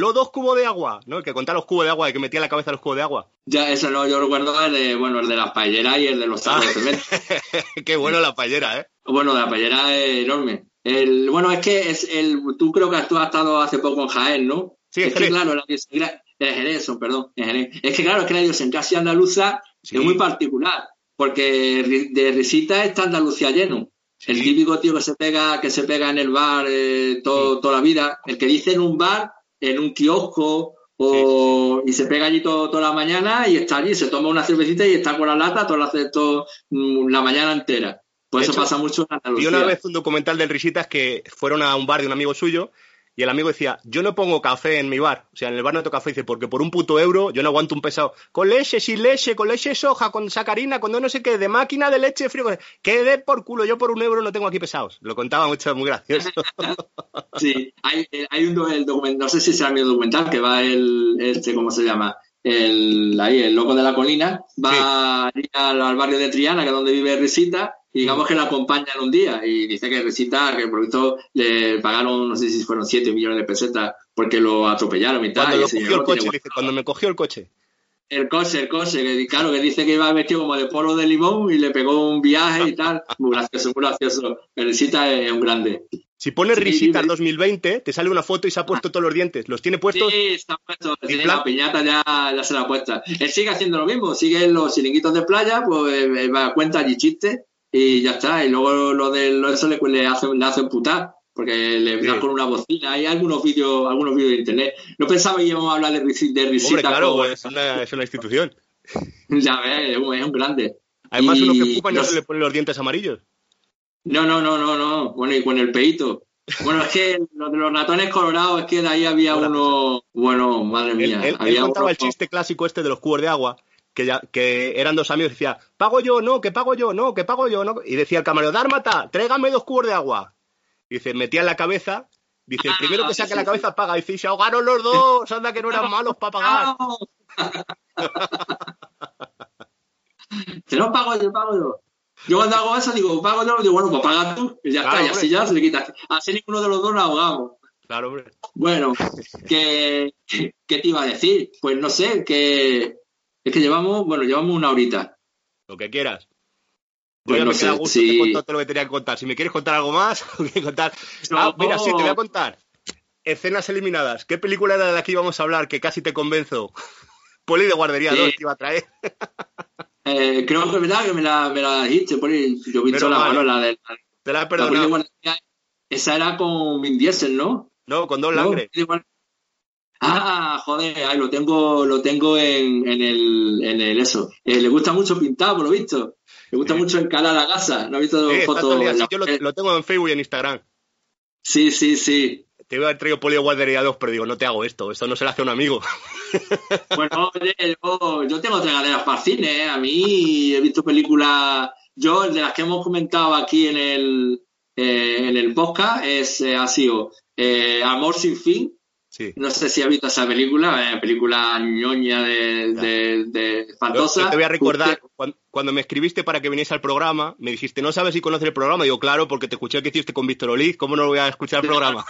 los dos cubos de agua. ¿No? El que contaba los cubos de agua y que metía la cabeza los cubos de agua. Ya, eso no, yo recuerdo el de, bueno, el de las paelleras y el de los de cemento. Qué bueno la payera, ¿eh? Bueno, la paellera es enorme. El, bueno, es que es el, tú creo que tú has estado hace poco en Jaén, ¿no? Sí, es que Jerez. claro, la Jerez, perdón, Jerez. Es que claro, es que la idiosincrasia andaluza Sí. es muy particular, porque de risita está Andalucía lleno. El típico tío que se pega, que se pega en el bar eh, todo, toda la vida, el que dice en un bar, en un kiosco, o, y se pega allí todo, toda la mañana y está allí, se toma una cervecita y está con la lata toda la, todo, mm, la mañana entera. Por De eso hecho, pasa mucho en Vi Andalucía. una vez un documental del Risitas que fueron a un bar de un amigo suyo y el amigo decía, yo no pongo café en mi bar. O sea, en el bar no toco café. Dice, porque por un puto euro yo no aguanto un pesado. Con leche, sin leche, con leche soja, con sacarina, con no sé qué, de máquina de leche frío. Que dé por culo, yo por un euro no tengo aquí pesados. Lo contaba mucho, muy gracioso. Sí, hay, eh, hay un el documental, no sé si será mi documental, que va el, este, ¿cómo se llama? El, ahí, el loco de la colina, va al, al barrio de Triana, que es donde vive Risita, y digamos que la acompañan un día, y dice que Risita, que por lo visto le pagaron, no sé si fueron 7 millones de pesetas, porque lo atropellaron y tal. Cuando y lo cogió señor el coche, dice, cuando me cogió el coche. el coche, el coche, que claro, que dice que iba vestido como de polo de limón y le pegó un viaje y tal. Muy gracioso, muy gracioso. El Risita es un grande. Si pones Sí, Risitas sí. 2020, te sale una foto y se ha puesto todos los dientes. Los tiene puestos. Sí, está puesto. La piñata ya, ya se la ha puesta. Él sigue haciendo lo mismo, sigue en los chiringuitos de playa, pues eh, va, cuenta allí chistes y ya está. Y luego lo de lo- eso le, le hacen, le hacen putar, porque le Sí. dan con una bocina. Hay algunos vídeos, algunos vídeos de internet. No pensaba que íbamos a hablar de, de risita. Hombre, claro, es una, es una institución. Ya ves, es un, grande. Además, Y uno que y no los- se le ponen los dientes amarillos. No, no, no, no, no. Bueno, y con el peito. Bueno, es que lo de los ratones colorados, es que de ahí había Hola, uno. Bueno, madre Él, mía. él- él había contaba uno- el chiste clásico este de los cubos de agua, que, ya, que eran dos amigos y decía, pago yo, no, que pago yo, no, que pago yo, no. Y decía el camarero, Dármata, tráigame dos cubos de agua. Y dice, metía en la cabeza, dice, el primero que saque la cabeza paga. Y dice, se ahogaron los dos, anda que no eran malos para pagar. Que no pago yo, pago yo. Yo cuando hago eso digo, pago yo, digo, bueno, pues paga tú, y ya Claro, está, y así ya se le quita. Así ninguno de los dos nos ahogamos. Claro, hombre. Bueno, ¿qué, qué te iba a decir? Pues no sé, que es que llevamos, bueno, llevamos una horita. Lo que quieras. Yo Pues ya me queda gusto, si- te contado todo lo que tenía que contar. Si me quieres contar algo más, que contar. Ah, mira, sí, te voy a contar. Escenas eliminadas. ¿Qué película era de la que íbamos a hablar? Que casi te convenzo. Poli de Guardería Sí. 2 te iba a traer. Eh, creo que es verdad que me la, me la dijiste, ahí. yo he visto Menos la, bueno, la de la, Te la he perdonado. Poli de Guardería, esa era con Vin Diesel, ¿no? No, con dos ¿No? Igual. Ah, joder, ahí lo tengo, lo tengo en, en el, en el eso. Eh, le gusta mucho pintar, por lo visto. Le gusta Sí. mucho encarar la casa. ¿No he visto fotos? la-. Yo lo, lo tengo en Facebook y en Instagram. Sí, sí, sí. Te iba a haber traído Poli de Guardería 2, pero digo, no te hago esto. Esto no se le hace a un amigo. Bueno, oye, yo, yo tengo regaderas para el cine, ¿eh? A mí he visto películas, yo de las que hemos comentado aquí en el, eh, en el podcast, es, eh, ha sido eh, Amor sin fin. Sí. No sé si has visto esa película, eh, película ñoña de, de, de Yo- espantosa. yo te voy a recordar, cuando, me escribiste para que viniese al programa, me dijiste, ¿no sabes si conoces el programa? Digo, claro, porque te escuché que hiciste con Víctor Oliz, ¿cómo no lo voy a escuchar el programa?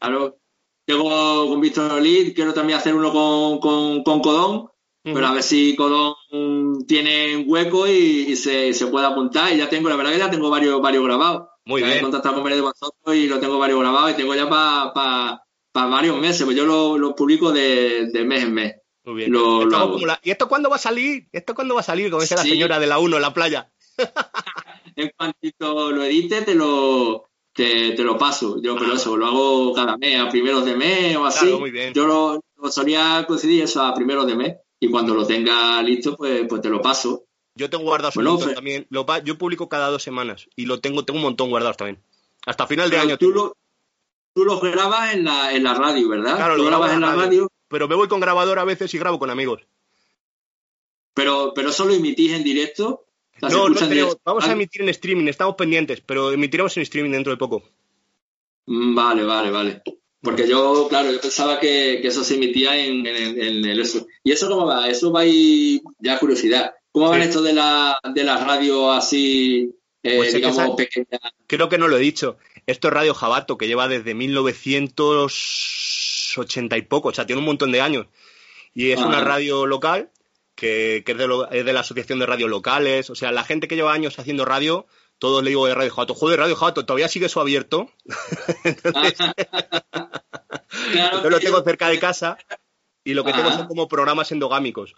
Claro. Tengo con Víctor Olid, quiero también hacer uno con, con, con Codón, pero a ver si Codón tiene un hueco y, y se, se puede apuntar. Y ya tengo, la verdad que ya tengo varios, varios grabados. Muy Ya bien. He contactado con varios de vosotros y lo tengo varios grabados y tengo ya para varios meses, pues yo lo, lo publico de, de mes en mes. Muy bien. Lo- lo la- ¿Y esto cuándo va a salir? ¿Esto cuándo va a salir? Como dice la señora de la 1 en la playa. En cuanto lo edite, te lo, te, te lo paso. Yo, pero Ah. eso, lo hago cada mes, a primeros de mes o así. Claro, muy bien. Yo lo, lo solía coincidir eso a primeros de mes y cuando lo tenga listo, pues, pues te lo paso. Yo tengo guardados un Bueno, montón Fer- también. Lo yo publico cada dos semanas y lo tengo, tengo un montón guardados también. Hasta final de Pero año. tú, tengo. lo, tú los grabas en la, en la radio, ¿verdad? Claro, tú lo grabas en la radio. radio, Pero me voy con grabador a veces y grabo con amigos. pero, pero eso lo emitís en directo. No, no vamos a Ah, emitir en streaming, estamos pendientes, pero emitiremos en streaming dentro de poco. Mm, Vale, vale, vale. Porque yo, claro, yo pensaba que, que eso se emitía en, en- en el eso. ¿Y eso cómo va? Eso va ahí, ya curiosidad. ¿Cómo van Sí. esto de la, de la radio así, eh, Pues digamos, esa- pequeña? Creo que no lo he dicho. Esto es Radio Jabato, que lleva desde 1980 y poco, o sea, tiene un montón de años. Y es Ah. una radio local, que, que es, de lo- es de la Asociación de Radios Locales. O sea, la gente que lleva años haciendo radio, todos le digo de Radio Jabato, joder, Radio Jabato, ¿todavía sigue eso abierto? Claro Yo lo tengo yo- cerca de casa y lo que tengo son como programas endogámicos.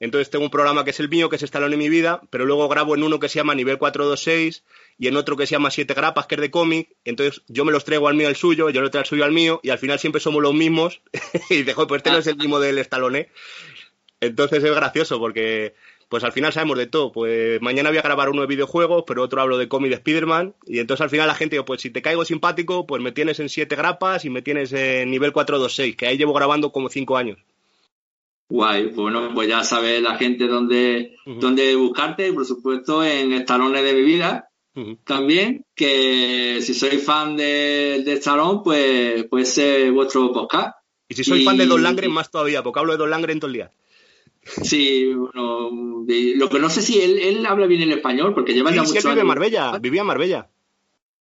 Entonces tengo un programa que es el mío, que es Estalón en mi vida, pero luego grabo en uno que se llama Nivel 426 y en otro que se llama Siete Grapas, que es de cómic. Entonces yo me los traigo al mío al suyo, yo le traigo al suyo al mío y al final siempre somos los mismos. y dejo, pues este no es el mismo del Estalón, ¿eh? Entonces es gracioso porque pues al final sabemos de todo. Pues mañana voy a grabar uno de videojuegos, pero otro hablo de cómic de Spider-Man. Y entonces al final la gente pues si te caigo simpático, pues me tienes en siete grapas y me tienes en nivel 426, que ahí llevo grabando como cinco años. Guay, bueno, pues ya sabes la gente dónde, dónde buscarte, y por supuesto en Estalones de mi vida. También, que si sois fan de, de pues puede ser vuestro podcast. Y si soy fan de Don Langren, más todavía, porque hablo de Don Langren todo el día. Sí, bueno, lo que no sé si él, él habla bien el español, porque lleva ya muchos años. vive en Marbella, vivía en Marbella.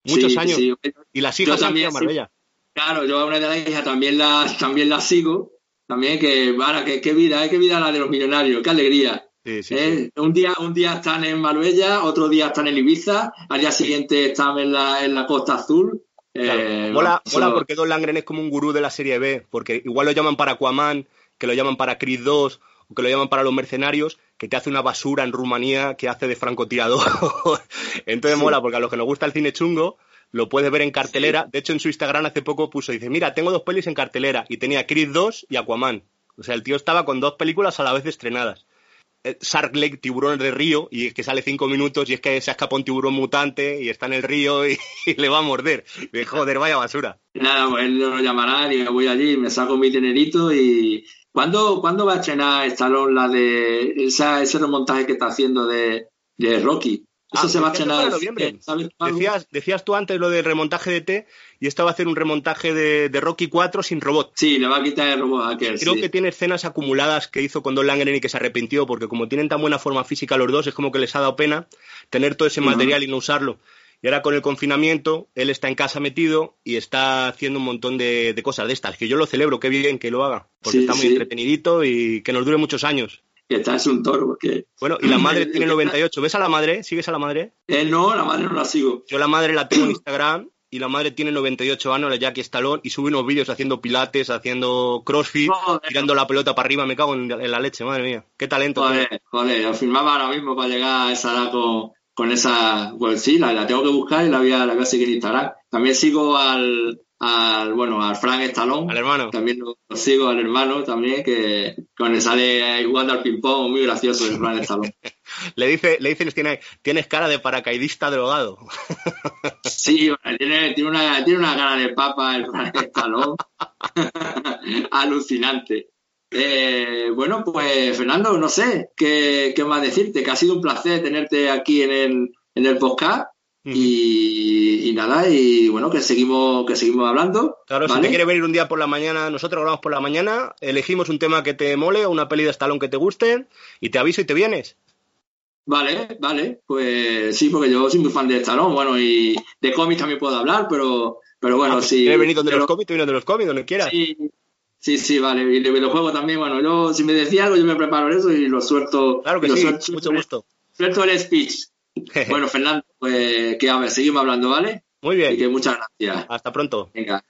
Muchos Sí, años. sí. Y las hijas también, en sí. Marbella. Claro, yo a una de las hijas también la, también la sigo. También que, para, qué, qué vida, eh, qué vida la de los millonarios, qué alegría. Sí, sí, Eh, sí. Un, día, un día están en Marbella, otro día están en Ibiza, al día siguiente están en la, en la Costa Azul. Claro. Eh, mola, eso- mola porque Don Langren es como un gurú de la serie B, porque igual lo llaman para Aquaman, que lo llaman para Creed 2, o que lo llaman para los mercenarios, que te hace una basura en Rumanía que hace de francotirador. Entonces mola, porque a los que nos gusta el cine chungo, lo puedes ver en cartelera. De hecho, en su Instagram hace poco puso, dice, mira, tengo dos pelis en cartelera, y tenía Creed 2 y Aquaman. O sea, el tío estaba con dos películas a la vez estrenadas. Eh, Shark Lake, tiburones de río, y es que sale cinco minutos y es que se escapa un tiburón mutante y está en el río y, le va a morder. De, joder, vaya basura. Nada, pues él lo llamará y voy allí, me saco mi dinerito y... ¿Cuándo, ¿cuándo va a estrenar Stallone la de esa, ese remontaje que está haciendo de, de Rocky? Eso Ah, se va a decías que estrenar. para noviembre. ¿sabes tú algo? Decías, decías tú antes lo del remontaje de T y esta va a hacer un remontaje de, de Rocky 4 sin robot. Sí, le va a quitar el robot a aquel. Creo sí. que tiene escenas acumuladas que hizo con Don Langren y que se arrepintió, porque como tienen tan buena forma física los dos, es como que les ha dado pena tener todo ese material y no usarlo. Y ahora con el confinamiento, él está en casa metido y está haciendo un montón de, de cosas de estas, que yo lo celebro, qué bien que lo haga, porque Sí, está muy sí. entretenidito y que nos dure muchos años. Que está es un toro, porque Bueno, y la madre tiene 98. ¿Ves a la madre? ¿Sigues a la madre? él no, la madre no la sigo. Yo la madre la tengo en Instagram y la madre tiene 98 años, la Jackie Stallone, y sube unos vídeos haciendo pilates, haciendo crossfit, Joder. tirando la pelota para arriba. Me cago en, la leche, madre mía. Qué talento. Joder, joder, lo firmaba ahora mismo para llegar a esa edad con, con esa. Pues sí, la, la tengo que buscar y la voy a, la voy a seguir en Instagram. También sigo al, al bueno, al Frank Stallone. Al hermano. También lo, lo sigo al hermano también, que cuando sale jugando al ping-pong, muy gracioso el Frank Stallone. Le dice, le dice, tiene, tienes cara de paracaidista drogado. Sí, bueno, tiene, tiene, una, tiene una cara de papa el Frank Stallone. Alucinante. Eh, bueno, pues Fernando, no sé qué, qué más decirte, que ha sido un placer tenerte aquí en el, en el podcast. Y, y nada, y bueno, que seguimos, que seguimos hablando. Claro, si te quiere venir un día por la mañana, nosotros grabamos por la mañana, elegimos un tema que te mole o una peli de Stallone que te guste y te aviso y te vienes. Vale, vale, pues sí, porque yo soy muy fan de Stallone, bueno, y de cómics también puedo hablar, pero, pero bueno, Ah, pues. Si quieres venir donde pero- los cómics, te vienes de los cómics, donde quieras. Sí, sí, sí, vale. Y de videojuegos también, bueno, yo si me decía algo, yo me preparo eso y lo suelto. Claro que sí, suelto- mucho gusto. Suelto el speech. Bueno, Fernando, pues que a ver, seguimos hablando, ¿vale? Muy Y que bien, muchas gracias. hasta pronto. Venga,